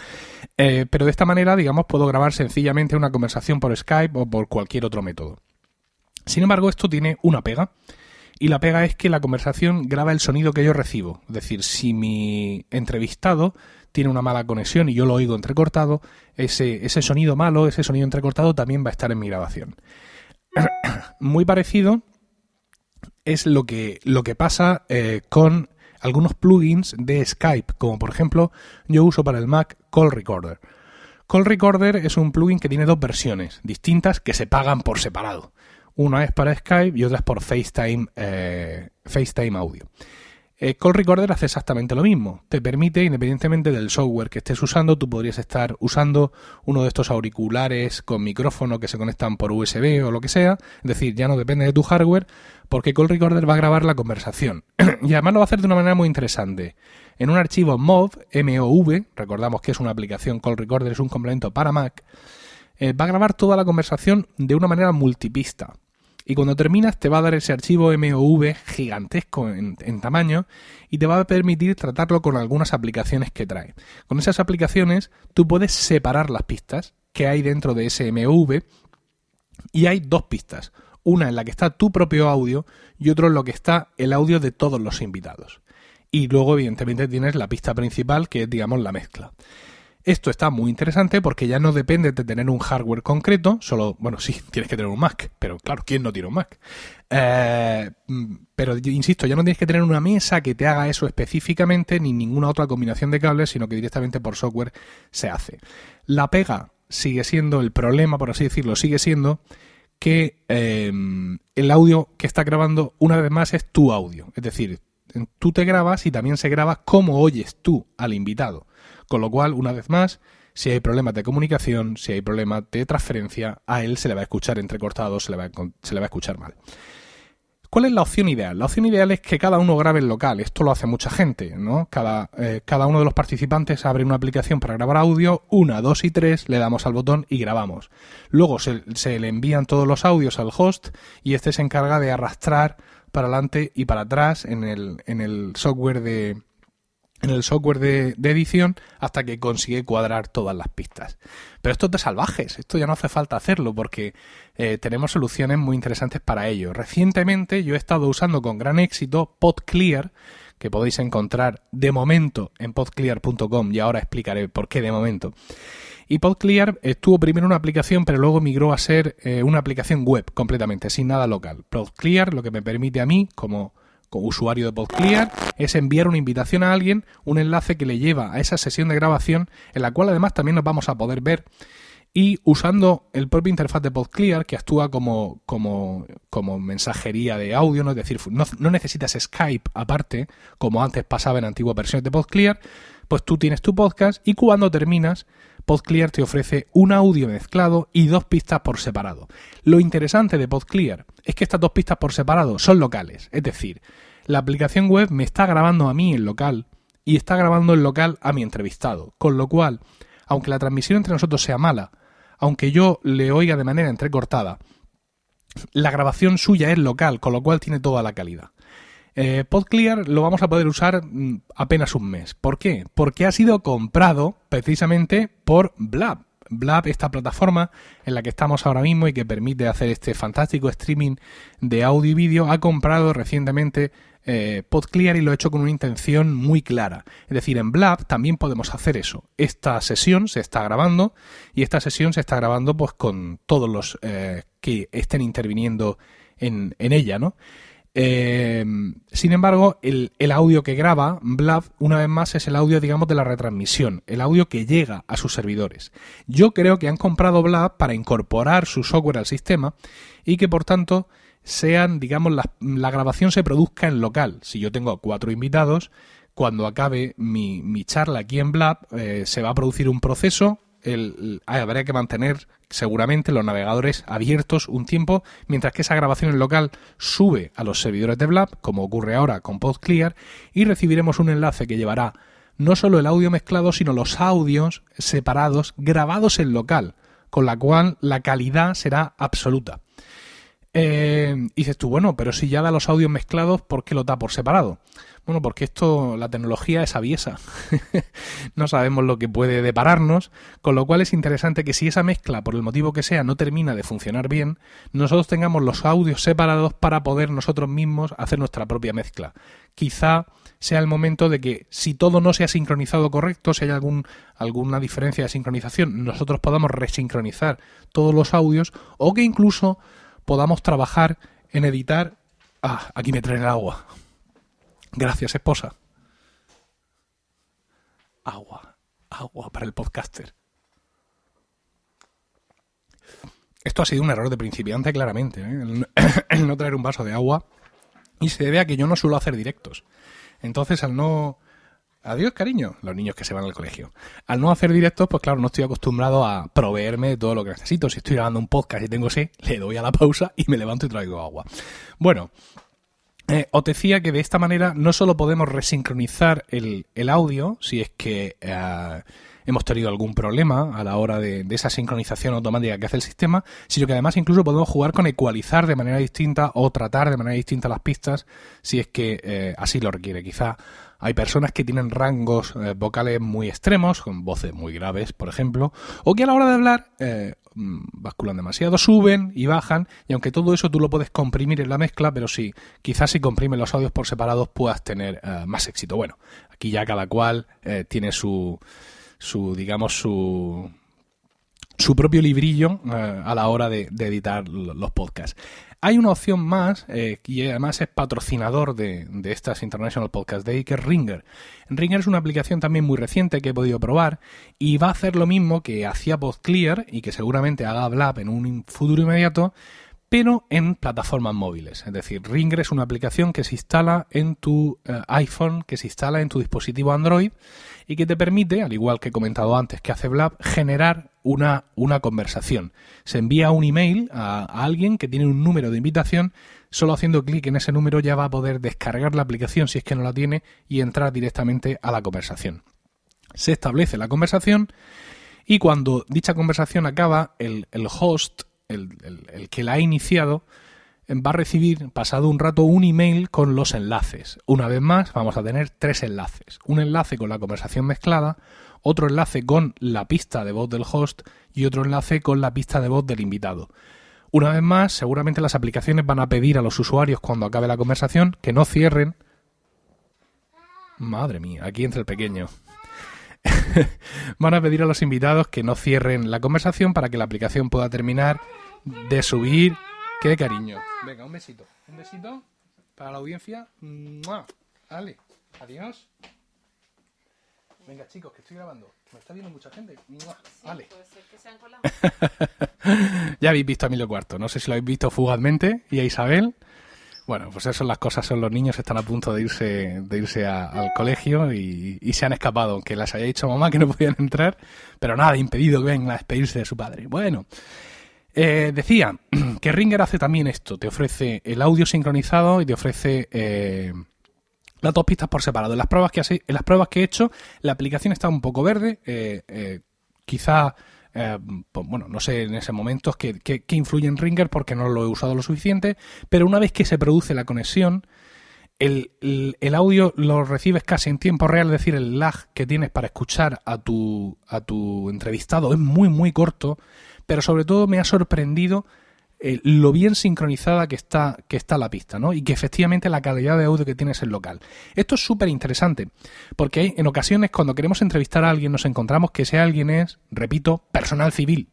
Eh, pero de esta manera, digamos, puedo grabar sencillamente una conversación por Skype o por cualquier otro método. Sin embargo, esto tiene una pega. Y la pega es que la conversación graba el sonido que yo recibo. Es decir, si mi entrevistado tiene una mala conexión y yo lo oigo entrecortado, ese, ese sonido malo, ese sonido entrecortado también va a estar en mi grabación. Muy parecido es lo que, lo que pasa eh, con algunos plugins de Skype, como por ejemplo yo uso para el Mac Call Recorder. Call Recorder es un plugin que tiene dos versiones distintas que se pagan por separado. Una es para Skype y otra es por FaceTime, eh, FaceTime Audio. Eh, Call Recorder hace exactamente lo mismo. Te permite, independientemente del software que estés usando, tú podrías estar usando uno de estos auriculares con micrófono que se conectan por USB o lo que sea. Es decir, ya no depende de tu hardware, porque Call Recorder va a grabar la conversación. y además lo va a hacer de una manera muy interesante. En un archivo MOV, MOV, recordamos que es una aplicación Call Recorder, es un complemento para Mac, eh, va a grabar toda la conversación de una manera multipista. Y cuando terminas te va a dar ese archivo MOV gigantesco en, tamaño y te va a permitir tratarlo con algunas aplicaciones que trae. Con esas aplicaciones tú puedes separar las pistas que hay dentro de ese MOV y hay dos pistas. Una en la que está tu propio audio y otro en lo que está el audio de todos los invitados. Y luego evidentemente tienes la pista principal que es digamos la mezcla. Esto está muy interesante porque ya no depende de tener un hardware concreto, solo, bueno, sí, tienes que tener un Mac, pero claro, ¿quién no tiene un Mac? Eh, mm, pero insisto, ya no tienes que tener una mesa que te haga eso específicamente, ni ninguna otra combinación de cables, sino que directamente por software se hace. La pega sigue siendo, el problema, por así decirlo, sigue siendo que em, el audio que está grabando una vez más es tu audio. Es decir, tú te grabas y también se graba cómo oyes tú al invitado. Con lo cual, una vez más, si hay problemas de comunicación, si hay problemas de transferencia, a él se le va a escuchar entrecortado, se le va a, se le va a escuchar mal. ¿Cuál es la opción ideal? La opción ideal es que cada uno grabe en local. Esto lo hace mucha gente, ¿no? Cada, eh, cada uno de los participantes abre una aplicación para grabar audio, una, dos y tres, le damos al botón y grabamos. Luego se, se le envían todos los audios al host y este se encarga de arrastrar para adelante y para atrás en el, en el software de, en el software de, edición hasta que consigue cuadrar todas las pistas. Pero esto es de salvajes, esto ya no hace falta hacerlo porque eh, tenemos soluciones muy interesantes para ello. Recientemente yo he estado usando con gran éxito PodClear, que podéis encontrar de momento en podclear.com y ahora explicaré por qué de momento. Y PodClear estuvo primero una aplicación, pero luego migró a ser eh, una aplicación web completamente, sin nada local. PodClear lo que me permite a mí, como usuario de PodClear es enviar una invitación a alguien, un enlace que le lleva a esa sesión de grabación en la cual además también nos vamos a poder ver y usando el propio interfaz de PodClear, que actúa como, como, como mensajería de audio, ¿no? es decir, no, no, necesitas Skype aparte, como antes pasaba en antiguas versiones de PodClear, pues tú tienes tu podcast y cuando terminas, PodClear te ofrece un audio mezclado y dos pistas por separado. Lo interesante de PodClear es que estas dos pistas por separado son locales, es decir, la aplicación web me está grabando a mí en local y está grabando en local a mi entrevistado, con lo cual, aunque la transmisión entre nosotros sea mala, aunque yo le oiga de manera entrecortada, la grabación suya es local, con lo cual tiene toda la calidad. Eh, PodClear lo vamos a poder usar mm, apenas un mes. ¿Por qué? Porque ha sido comprado precisamente por Blab. Blab, esta plataforma en la que estamos ahora mismo y que permite hacer este fantástico streaming de audio y vídeo, ha comprado recientemente eh, PodClear y lo he hecho con una intención muy clara. Es decir, en Blab también podemos hacer eso. Esta sesión se está grabando y esta sesión se está grabando pues con todos los eh, que estén interviniendo en, ella, ¿no? Eh, sin embargo, el, audio que graba Blab, una vez más, es el audio, digamos, de la retransmisión, el audio que llega a sus servidores. Yo creo que han comprado Blab para incorporar su software al sistema y que, por tanto, sean, digamos, la, grabación se produzca en local. Si yo tengo cuatro invitados, cuando acabe mi, mi charla aquí en Blab, eh, se va a producir un proceso. El, habrá que mantener seguramente los navegadores abiertos un tiempo, mientras que esa grabación en local sube a los servidores de Blab, como ocurre ahora con PodClear, y recibiremos un enlace que llevará no solo el audio mezclado, sino los audios separados grabados en local, con la cual la calidad será absoluta. Eh, dices tú, bueno, pero si ya da los audios mezclados, ¿por qué lo da por separado? Bueno, porque esto, la tecnología es aviesa. no sabemos lo que puede depararnos, con lo cual es interesante que si esa mezcla, por el motivo que sea, no termina de funcionar bien, nosotros tengamos los audios separados para poder nosotros mismos hacer nuestra propia mezcla. Quizá sea el momento de que si todo no se ha sincronizado correcto, si hay algún, alguna diferencia de sincronización, nosotros podamos resincronizar todos los audios o que incluso podamos trabajar en editar. Ah, aquí me traen el agua. Gracias, esposa. Agua, agua para el podcaster. Esto ha sido un error de principiante, claramente. ¿eh? El, no traer un vaso de agua. Y se debe a que yo no suelo hacer directos. Entonces, al no Adiós, cariño, los niños que se van al colegio. Al no hacer directos, pues claro, no estoy acostumbrado a proveerme de todo lo que necesito. Si estoy grabando un podcast y tengo sed, le doy a la pausa y me levanto y traigo agua. Bueno, eh, os decía que de esta manera no solo podemos resincronizar el, audio, si es que eh, hemos tenido algún problema a la hora de, esa sincronización automática que hace el sistema, sino que además incluso podemos jugar con ecualizar de manera distinta o tratar de manera distinta las pistas si es que eh, así lo requiere. Quizá hay personas que tienen rangos eh, vocales muy extremos, con voces muy graves, por ejemplo, o que a la hora de hablar eh, mm, basculan demasiado, suben y bajan, y aunque todo eso tú lo puedes comprimir en la mezcla, pero sí, quizás si comprimes los audios por separados puedas tener eh, más éxito. Bueno, aquí ya cada cual tiene su, su, digamos, su, su propio librillo a la hora de, de editar los podcasts. Hay una opción más, eh, y además es patrocinador de, estas International Podcast Day, que es Ringer. Ringer es una aplicación también muy reciente que he podido probar y va a hacer lo mismo que hacía PodClear y que seguramente haga Blab en un futuro inmediato, pero en plataformas móviles. Es decir, Ringer es una aplicación que se instala en tu eh, iPhone, que se instala en tu dispositivo Android y que te permite, al igual que he comentado antes que hace Blab, generar una, una conversación. Se envía un email a, alguien que tiene un número de invitación, solo haciendo clic en ese número ya va a poder descargar la aplicación si es que no la tiene y entrar directamente a la conversación. Se establece la conversación y cuando dicha conversación acaba, el, host, el, el que la ha iniciado, va a recibir pasado un rato un email con los enlaces. Una vez más vamos a tener tres enlaces. Un enlace con la conversación mezclada, otro enlace con la pista de voz del host y otro enlace con la pista de voz del invitado. Una vez más, seguramente las aplicaciones van a pedir a los usuarios cuando acabe la conversación que no cierren. Madre mía, aquí entra el pequeño. van a pedir a los invitados que no cierren la conversación para que la aplicación pueda terminar de subir. ¡Qué cariño! Venga, un besito. Un besito para la audiencia. Vale, adiós. Venga, chicos, que estoy grabando. Me está viendo mucha gente. vale. ya habéis visto a Emilio Cuarto. No sé si lo habéis visto fugazmente. Y a Isabel. Bueno, pues eso son las cosas. Son los niños están a punto de irse, de irse al colegio y, se han escapado. Aunque las haya dicho mamá que no podían entrar. Pero nada, impedido que vengan a despedirse de su padre. Bueno. Eh, decía que Ringer hace también esto. Te ofrece el audio sincronizado y te ofrece... Eh, las dos pistas por separado. En las pruebas que, he hecho, la aplicación está un poco verde. Eh, eh, quizá, eh, pues, bueno, no sé en ese momento qué, qué, influye en Ringer porque no lo he usado lo suficiente. Pero una vez que se produce la conexión, el, el, audio lo recibes casi en tiempo real, es decir, el lag que tienes para escuchar a tu, a tu entrevistado es muy, muy corto. Pero sobre todo me ha sorprendido eh, lo bien sincronizada que está, que está la pista, ¿no? Y que efectivamente la calidad de audio que tiene es el local. Esto es súper interesante, porque en ocasiones cuando queremos entrevistar a alguien nos encontramos que ese alguien es, repito, personal civil.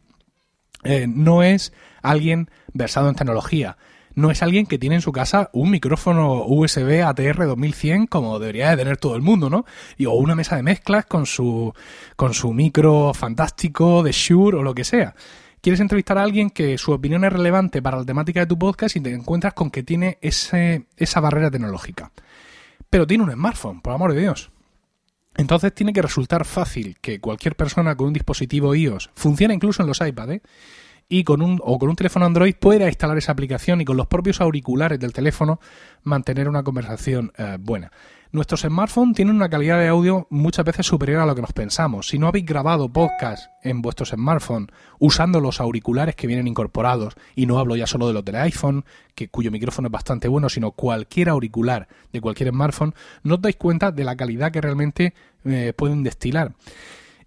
Eh, no es alguien versado en tecnología. No es alguien que tiene en su casa un micrófono USB ATR 2100 como debería de tener todo el mundo, ¿no? Y, o una mesa de mezclas con su, con su micro fantástico de Shure o lo que sea quieres entrevistar a alguien que su opinión es relevante para la temática de tu podcast y te encuentras con que tiene ese, esa barrera tecnológica. Pero tiene un smartphone, por amor de Dios. Entonces tiene que resultar fácil que cualquier persona con un dispositivo iOS, funciona incluso en los iPad, ¿eh? y con un, o con un teléfono Android pueda instalar esa aplicación y con los propios auriculares del teléfono mantener una conversación eh, buena. Nuestros smartphones tienen una calidad de audio muchas veces superior a lo que nos pensamos. Si no habéis grabado podcast en vuestros smartphones usando los auriculares que vienen incorporados, y no hablo ya solo de los del iPhone, que, cuyo micrófono es bastante bueno, sino cualquier auricular de cualquier smartphone, no os dais cuenta de la calidad que realmente eh, pueden destilar.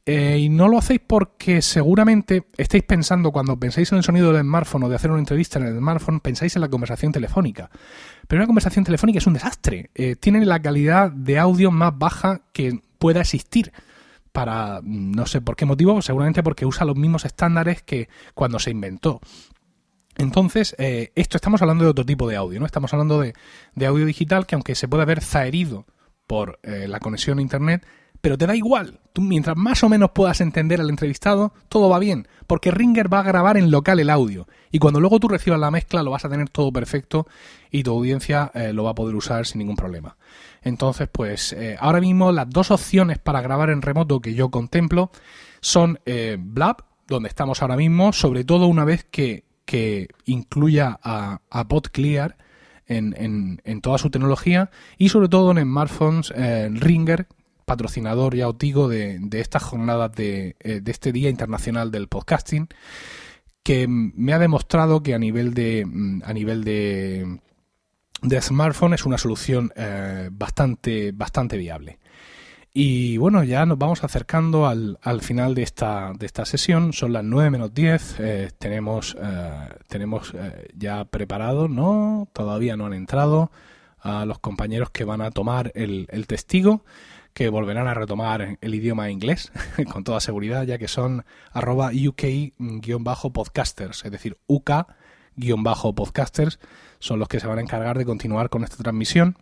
Eh, y no lo hacéis porque seguramente estáis pensando, cuando pensáis en el sonido del smartphone o de hacer una entrevista en el smartphone, pensáis en la conversación telefónica. Pero una conversación telefónica es un desastre. Eh, tiene la calidad de audio más baja que pueda existir. Para no sé por qué motivo, seguramente porque usa los mismos estándares que cuando se inventó. Entonces, eh, esto estamos hablando de otro tipo de audio, ¿no? Estamos hablando de, audio digital que aunque se puede haber zaherido por la conexión a internet, pero te da igual. Tú, mientras más o menos puedas entender al entrevistado, todo va bien, porque Ringer va a grabar en local el audio. Y cuando luego tú recibas la mezcla, lo vas a tener todo perfecto y tu audiencia eh, lo va a poder usar sin ningún problema. Entonces, pues eh, ahora mismo las dos opciones para grabar en remoto que yo contemplo son eh, Blab, donde estamos ahora mismo, sobre todo una vez que, incluya a, a PodClear. En, en, toda su tecnología y sobre todo en smartphones Ringer patrocinador ya os digo de, estas jornadas de, eh, de, este Día Internacional del Podcasting, que me ha demostrado que a nivel de mm, a nivel de, de smartphone es una solución eh, bastante bastante viable. Y bueno, ya nos vamos acercando al, al final de esta, de esta sesión. Son las 9 menos 10. Eh, tenemos tenemos ya preparado, ¿no? Todavía no han entrado a los compañeros que van a tomar el testigo que volverán a retomar el idioma inglés con toda seguridad, ya que son arroba UK-podcasters, es decir, UK-podcasters son los que se van a encargar de continuar con esta transmisión.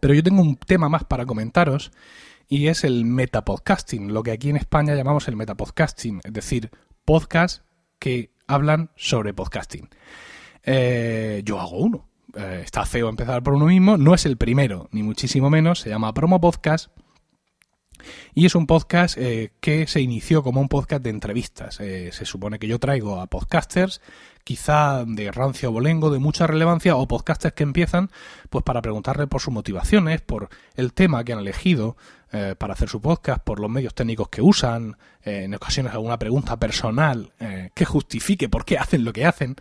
Pero yo tengo un tema más para comentaros y es el metapodcasting, lo que aquí en España llamamos el metapodcasting, es decir, podcasts que hablan sobre podcasting. Eh, yo hago uno, eh, está feo empezar por uno mismo, no es el primero, ni muchísimo menos, se llama Promo Podcast. Y es un podcast eh, que se inició como un podcast de entrevistas. Eh, se supone que yo traigo a podcasters, quizá de rancio bolengo, de mucha relevancia, o podcasters que empiezan pues para preguntarle por sus motivaciones, por el tema que han elegido para hacer su podcast, por los medios técnicos que usan, en ocasiones alguna pregunta personal que justifique por qué hacen lo que hacen.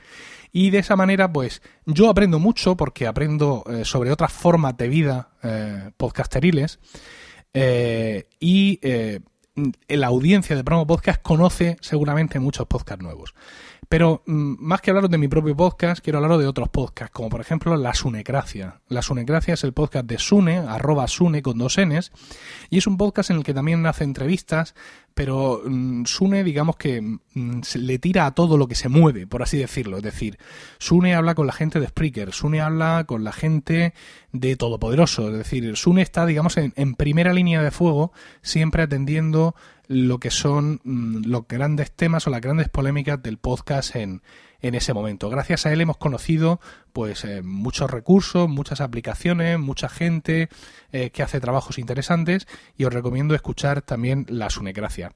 Y de esa manera, pues yo aprendo mucho porque aprendo eh, sobre otras formas de vida eh, podcasteriles. Eh, y la audiencia de Promo Podcast conoce seguramente muchos podcasts nuevos. Pero mm, más que hablaros de mi propio podcast, quiero hablaros de otros podcasts, como por ejemplo La Sunecracia. La Sunecracia es el podcast de Sune, arroba Sune con dos Ns, y es un podcast en el que también hace entrevistas, pero mm, Sune digamos que mm, le tira a todo lo que se mueve, por así decirlo. Es decir, Sune habla con la gente de Spreaker, Sune habla con la gente de Todopoderoso, es decir, Sune está digamos en, en primera línea de fuego, siempre atendiendo lo que son mm, los grandes temas o las grandes polémicas del podcast en, en ese momento. Gracias a él hemos conocido pues eh, muchos recursos, muchas aplicaciones, mucha gente eh, que hace trabajos interesantes y os recomiendo escuchar también la Sunecracia.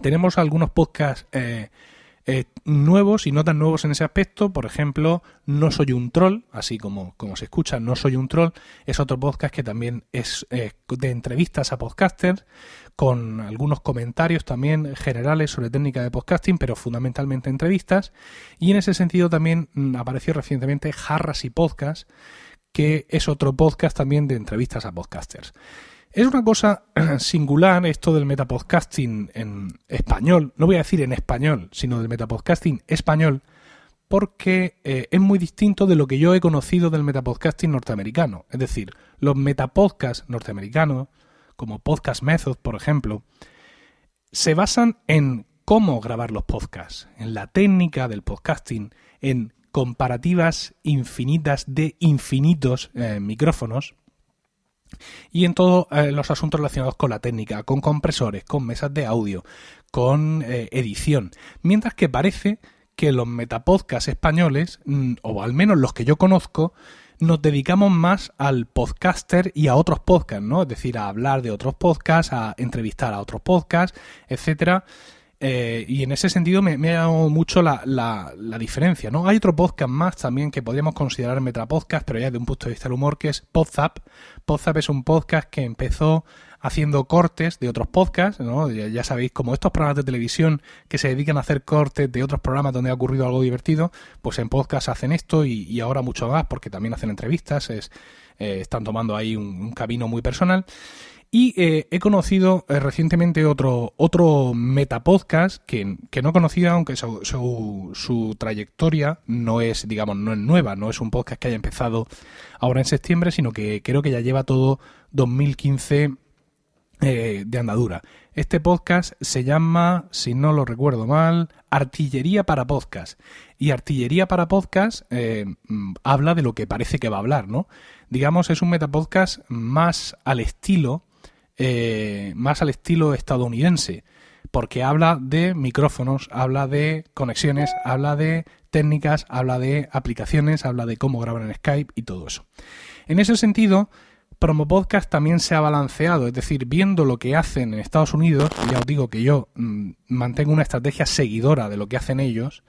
Tenemos algunos podcasts eh, eh, nuevos y no tan nuevos en ese aspecto. Por ejemplo, No Soy un Troll, así como, como se escucha, No Soy un Troll, es otro podcast que también es de entrevistas a podcasters, con algunos comentarios también generales sobre técnica de podcasting, pero fundamentalmente entrevistas. Y en ese sentido también mm, apareció recientemente Jarras y Podcast, que es otro podcast también de entrevistas a podcasters. Es una cosa singular esto del metapodcasting en español, no voy a decir en español, sino del metapodcasting español, porque eh, es muy distinto de lo que yo he conocido del metapodcasting norteamericano. Es decir, los metapodcasts norteamericanos, como Podcast Method, por ejemplo, se basan en cómo grabar los podcasts, en la técnica del podcasting, en comparativas infinitas de infinitos eh, micrófonos y en todos eh, los asuntos relacionados con la técnica, con compresores, con mesas de audio, con eh, edición. Mientras que parece que los metapodcasts españoles, mm, o al menos los que yo conozco, nos dedicamos más al podcaster y a otros podcasts, ¿no? Es decir, a hablar de otros podcasts, a entrevistar a otros podcasts, etcétera. Eh, y en ese sentido me, ha llamado mucho la, la, diferencia, ¿no? Hay otro podcast más también que podríamos considerar metapodcast, pero ya desde un punto de vista del humor, que es Podzap. Podzap es un podcast que empezó haciendo cortes de otros podcasts, ¿no? Ya, sabéis, como estos programas de televisión que se dedican a hacer cortes de otros programas donde ha ocurrido algo divertido, pues en podcast hacen esto y, ahora mucho más porque también hacen entrevistas, es, eh, están tomando ahí un camino muy personal. Y eh, he conocido eh, recientemente otro, otro metapodcast que, que no conocía, aunque su, su, trayectoria no es, digamos, no es nueva, no es un podcast que haya empezado ahora en septiembre, sino que creo que ya lleva todo 2015 eh, de andadura. Este podcast se llama, si no lo recuerdo mal, Artillería para Podcast. Y Artillería para Podcast mm, habla de lo que parece que va a hablar, ¿no? Digamos, es un metapodcast más al estilo eh, más al estilo estadounidense, porque habla de micrófonos, habla de conexiones, habla de técnicas, habla de aplicaciones, habla de cómo grabar en Skype y todo eso. En ese sentido, Promo Podcast también se ha balanceado, es decir, viendo lo que hacen en Estados Unidos, ya os digo que yo mm, mantengo una estrategia seguidora de lo que hacen ellos,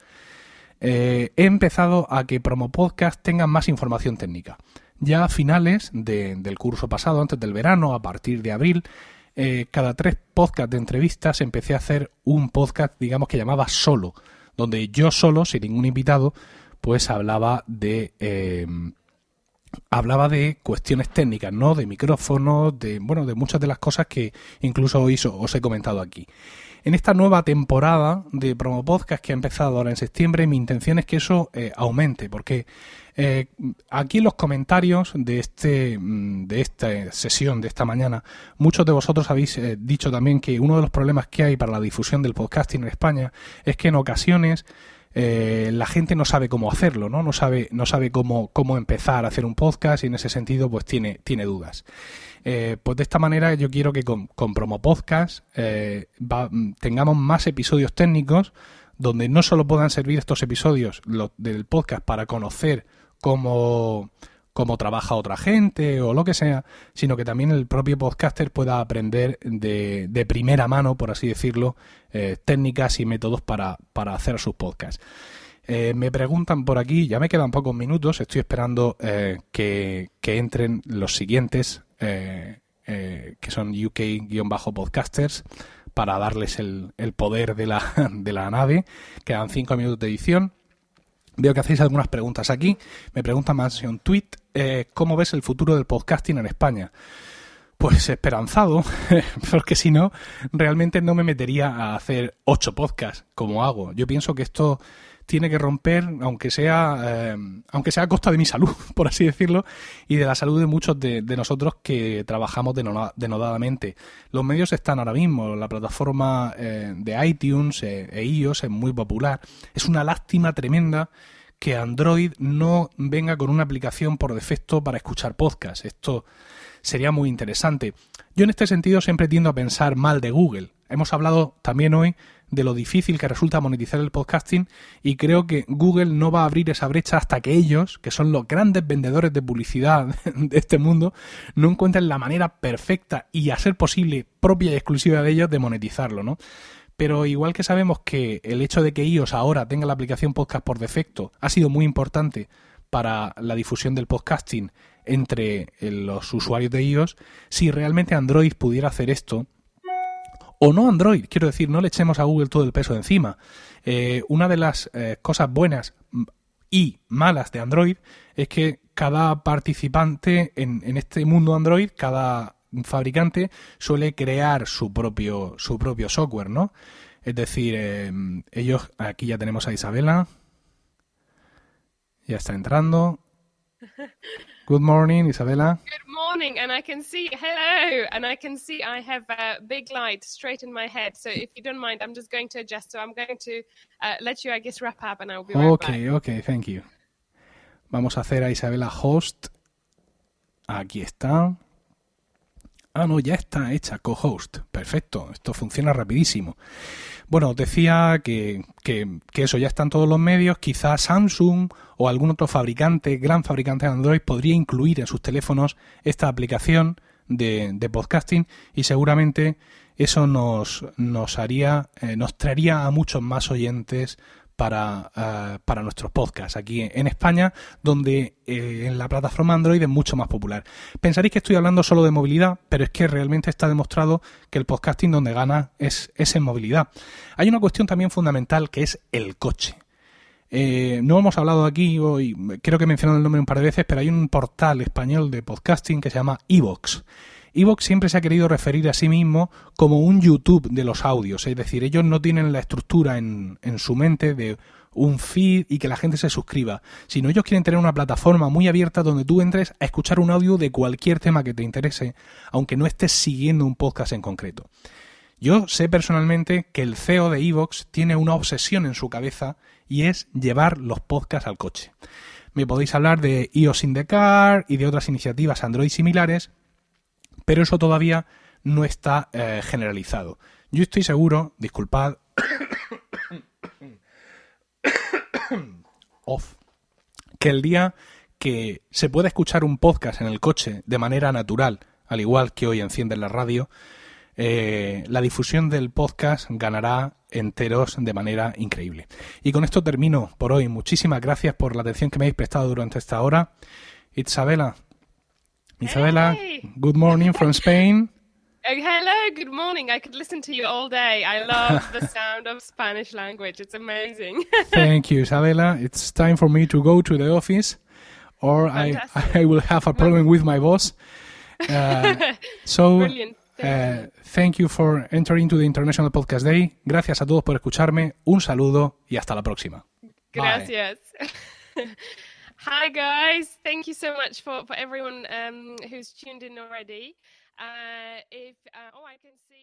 eh, he empezado a que Promo Podcast tenga más información técnica. Ya a finales del curso pasado, antes del verano, a partir de abril, eh, cada tres podcasts de entrevistas empecé a hacer un podcast, digamos, que llamaba solo, donde yo solo, sin ningún invitado, pues hablaba de... Eh, hablaba de cuestiones técnicas, ¿no? De micrófonos, de, bueno, de muchas de las cosas que incluso hoy os he comentado aquí. En esta nueva temporada de Promo Podcast que ha empezado ahora en septiembre, mi intención es que eso eh, aumente, porque eh, aquí en los comentarios de este mm, de esta sesión de esta mañana, muchos de vosotros habéis eh, dicho también que uno de los problemas que hay para la difusión del podcasting en España es que en ocasiones la gente no sabe cómo hacerlo, ¿no? No sabe, no sabe cómo, cómo empezar a hacer un podcast y en ese sentido pues tiene, tiene dudas. Eh, pues de esta manera yo quiero que con, Promo Podcast eh, tengamos más episodios técnicos donde no solo puedan servir estos episodios del podcast para conocer cómo, cómo trabaja otra gente o lo que sea, sino que también el propio podcaster pueda aprender de, de primera mano, por así decirlo, eh, técnicas y métodos para, para hacer sus podcasts. me preguntan por aquí, ya me quedan pocos minutos, estoy esperando que, que, entren los siguientes eh, eh, que son UK-podcasters, para darles el, poder de la, de la nave. Quedan cinco minutos de edición. Veo que hacéis algunas preguntas aquí. Me pregunta más en un tweet, eh, ¿cómo ves el futuro del podcasting en España? Pues esperanzado, porque si no, realmente no me metería a hacer ocho podcasts como hago. Yo pienso que esto tiene que romper, aunque sea, eh, aunque sea a costa de mi salud, por así decirlo, y de la salud de muchos de, nosotros que trabajamos denodadamente. Los medios están ahora mismo, la plataforma eh, de iTunes eh, e iOS es muy popular. Es una lástima tremenda que Android no venga con una aplicación por defecto para escuchar podcasts. Esto sería muy interesante. Yo en este sentido siempre tiendo a pensar mal de Google. Hemos hablado también hoy de lo difícil que resulta monetizar el podcasting y creo que Google no va a abrir esa brecha hasta que ellos, que son los grandes vendedores de publicidad de este mundo, no encuentren la manera perfecta y a ser posible propia y exclusiva de ellos de monetizarlo, ¿no? Pero igual que sabemos que el hecho de que iOS ahora tenga la aplicación podcast por defecto ha sido muy importante para la difusión del podcasting entre eh, los usuarios de iOS, si realmente Android pudiera hacer esto, o no Android, quiero decir, no le echemos a Google todo el peso de encima. Eh, una de las eh, cosas buenas y malas de Android es que cada participante en, en, este mundo Android, cada fabricante suele crear su propio, su propio software, ¿no? Es decir, ellos, aquí ya tenemos a Isabela, ya está entrando. Good morning, Isabella. Good morning, and I can see hello, and I can see I have a big light straight in my head. So if you don't mind, I'm just going to adjust. So I'm going to uh, let you, I guess, wrap up, and I will be right okay, back. Okay, thank you. Vamos a hacer a Isabela host. Aquí está. Ah, no, ya está hecha co-host. Perfecto, esto funciona rapidísimo. Bueno, decía que, que, eso ya está en todos los medios. Quizás Samsung o algún otro fabricante, gran fabricante de Android, podría incluir en sus teléfonos esta aplicación de, de podcasting y seguramente eso nos, nos haría, eh, nos traería a muchos más oyentes para, uh, para nuestros podcasts aquí en España, donde eh, en la plataforma Android es mucho más popular. Pensaréis que estoy hablando solo de movilidad, pero es que realmente está demostrado que el podcasting donde gana es, es en movilidad. Hay una cuestión también fundamental que es el coche. Eh, no hemos hablado aquí hoy, creo que he mencionado el nombre un par de veces, pero hay un portal español de podcasting que se llama Evox. Evox siempre se ha querido referir a sí mismo como un YouTube de los audios, es decir, ellos no tienen la estructura en, su mente de un feed y que la gente se suscriba, sino ellos quieren tener una plataforma muy abierta donde tú entres a escuchar un audio de cualquier tema que te interese, aunque no estés siguiendo un podcast en concreto. Yo sé personalmente que el CEO de Evox tiene una obsesión en su cabeza y es llevar los podcasts al coche. Me podéis hablar de iOS in the Car y de otras iniciativas Android similares, pero eso todavía no está eh, generalizado. Yo estoy seguro, disculpad, que el día que se pueda escuchar un podcast en el coche de manera natural, al igual que hoy encienden la radio, eh, la difusión del podcast ganará enteros de manera increíble. Y con esto termino por hoy. Muchísimas gracias por la atención que me habéis prestado durante esta hora. Isabela, Isabella, hey. good morning from Spain. Oh, hello, good morning. I could listen to you all day. I love the sound of Spanish language. It's amazing. Thank you, Isabella. It's time for me to go to the office or I, I will have a problem with my boss. Uh, so, uh, thank you for entering to the International Podcast Day. Gracias a todos por escucharme. Un saludo y hasta la próxima. Gracias. Hi, guys. Thank you so much for, for everyone um, who's tuned in already. Uh, if uh, Oh, I can see.